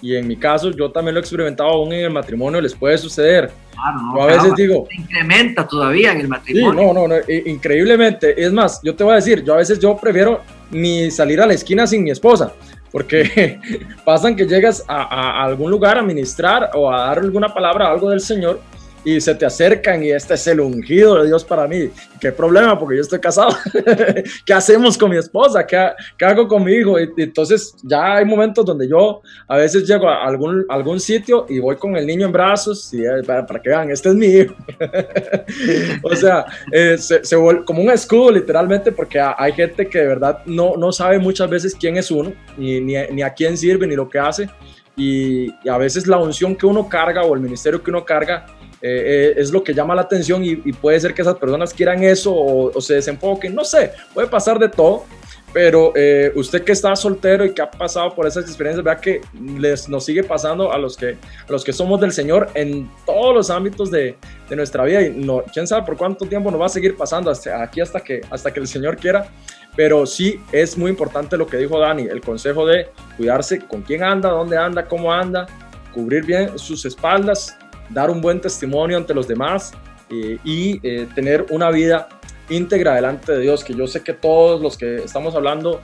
S1: y en mi caso yo también lo he experimentado aún en el matrimonio les puede suceder.
S2: Claro, a veces digo... Se incrementa todavía en el matrimonio.
S1: Sí, no, no, no, increíblemente. Es más, yo te voy a decir, yo a veces yo prefiero ni salir a la esquina sin mi esposa, porque pasan que llegas a, a, algún lugar a ministrar o a dar alguna palabra, algo del Señor, y se te acercan y este es el ungido de Dios para mí. ¿Qué problema? Porque yo estoy casado. ¿Qué hacemos con mi esposa? ¿Qué, ¿Qué, hago con mi hijo? Y, entonces ya hay momentos donde yo a veces llego a algún, algún sitio y voy con el niño en brazos y eh, para, que vean, este es mi hijo. o sea, eh, se, se vuelve como un escudo literalmente porque hay gente que de verdad no, no sabe muchas veces quién es uno, ni, ni, ni a quién sirve, ni lo que hace. Y, y, a veces la unción que uno carga o el ministerio que uno carga eh, eh, es lo que llama la atención y, puede ser que esas personas quieran eso o, se desenfoquen, no sé, puede pasar de todo, pero eh, usted que está soltero y que ha pasado por esas experiencias, vea que les, nos sigue pasando a los que, a los que somos del Señor en todos los ámbitos de, de nuestra vida y no, quién sabe por cuánto tiempo nos va a seguir pasando hasta aquí hasta que, hasta que el Señor quiera. Pero sí es muy importante lo que dijo Dani, el consejo de cuidarse con quién anda, dónde anda, cómo anda, cubrir bien sus espaldas, dar un buen testimonio ante los demás eh, y eh, tener una vida íntegra delante de Dios, que yo sé que todos los que estamos hablando,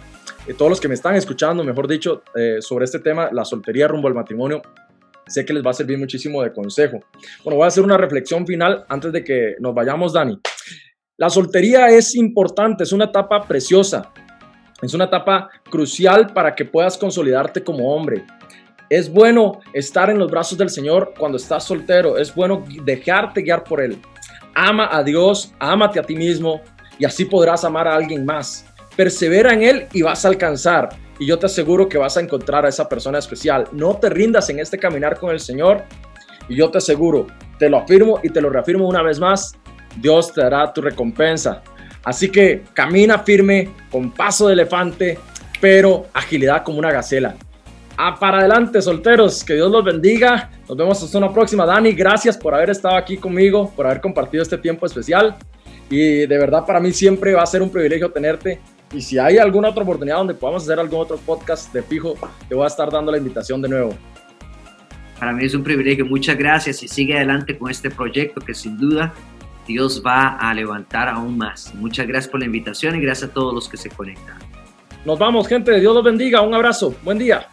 S1: eh, todos los que me están escuchando, mejor dicho, sobre este tema, la soltería rumbo al matrimonio, sé que les va a servir muchísimo de consejo. Bueno, voy a hacer una reflexión final antes de que nos vayamos, Dani. La soltería es importante, es una etapa preciosa, es una etapa crucial para que puedas consolidarte como hombre, es bueno estar en los brazos del Señor cuando estás soltero. Es bueno dejarte guiar por Él. Ama a Dios, ámate a ti mismo y así podrás amar a alguien más. Persevera en Él y vas a alcanzar. Y yo te aseguro que vas a encontrar a esa persona especial. No te rindas en este caminar con el Señor. Y yo te aseguro, te lo afirmo y te lo reafirmo una vez más, Dios te dará tu recompensa. Así que camina firme, con paso de elefante, pero agilidad como una gacela para adelante, solteros. Que Dios los bendiga. Nos vemos hasta una próxima. Dani, gracias por haber estado aquí conmigo, por haber compartido este tiempo especial. Y de verdad, para mí siempre va a ser un privilegio tenerte. Y si hay alguna otra oportunidad donde podamos hacer algún otro podcast de fijo, te voy a estar dando la invitación de nuevo.
S2: Para mí es un privilegio. Muchas gracias y sigue adelante con este proyecto que sin duda Dios va a levantar aún más. Muchas gracias por la invitación y gracias a todos los que se conectan.
S1: Nos vamos, gente. Dios los bendiga. Un abrazo. Buen día.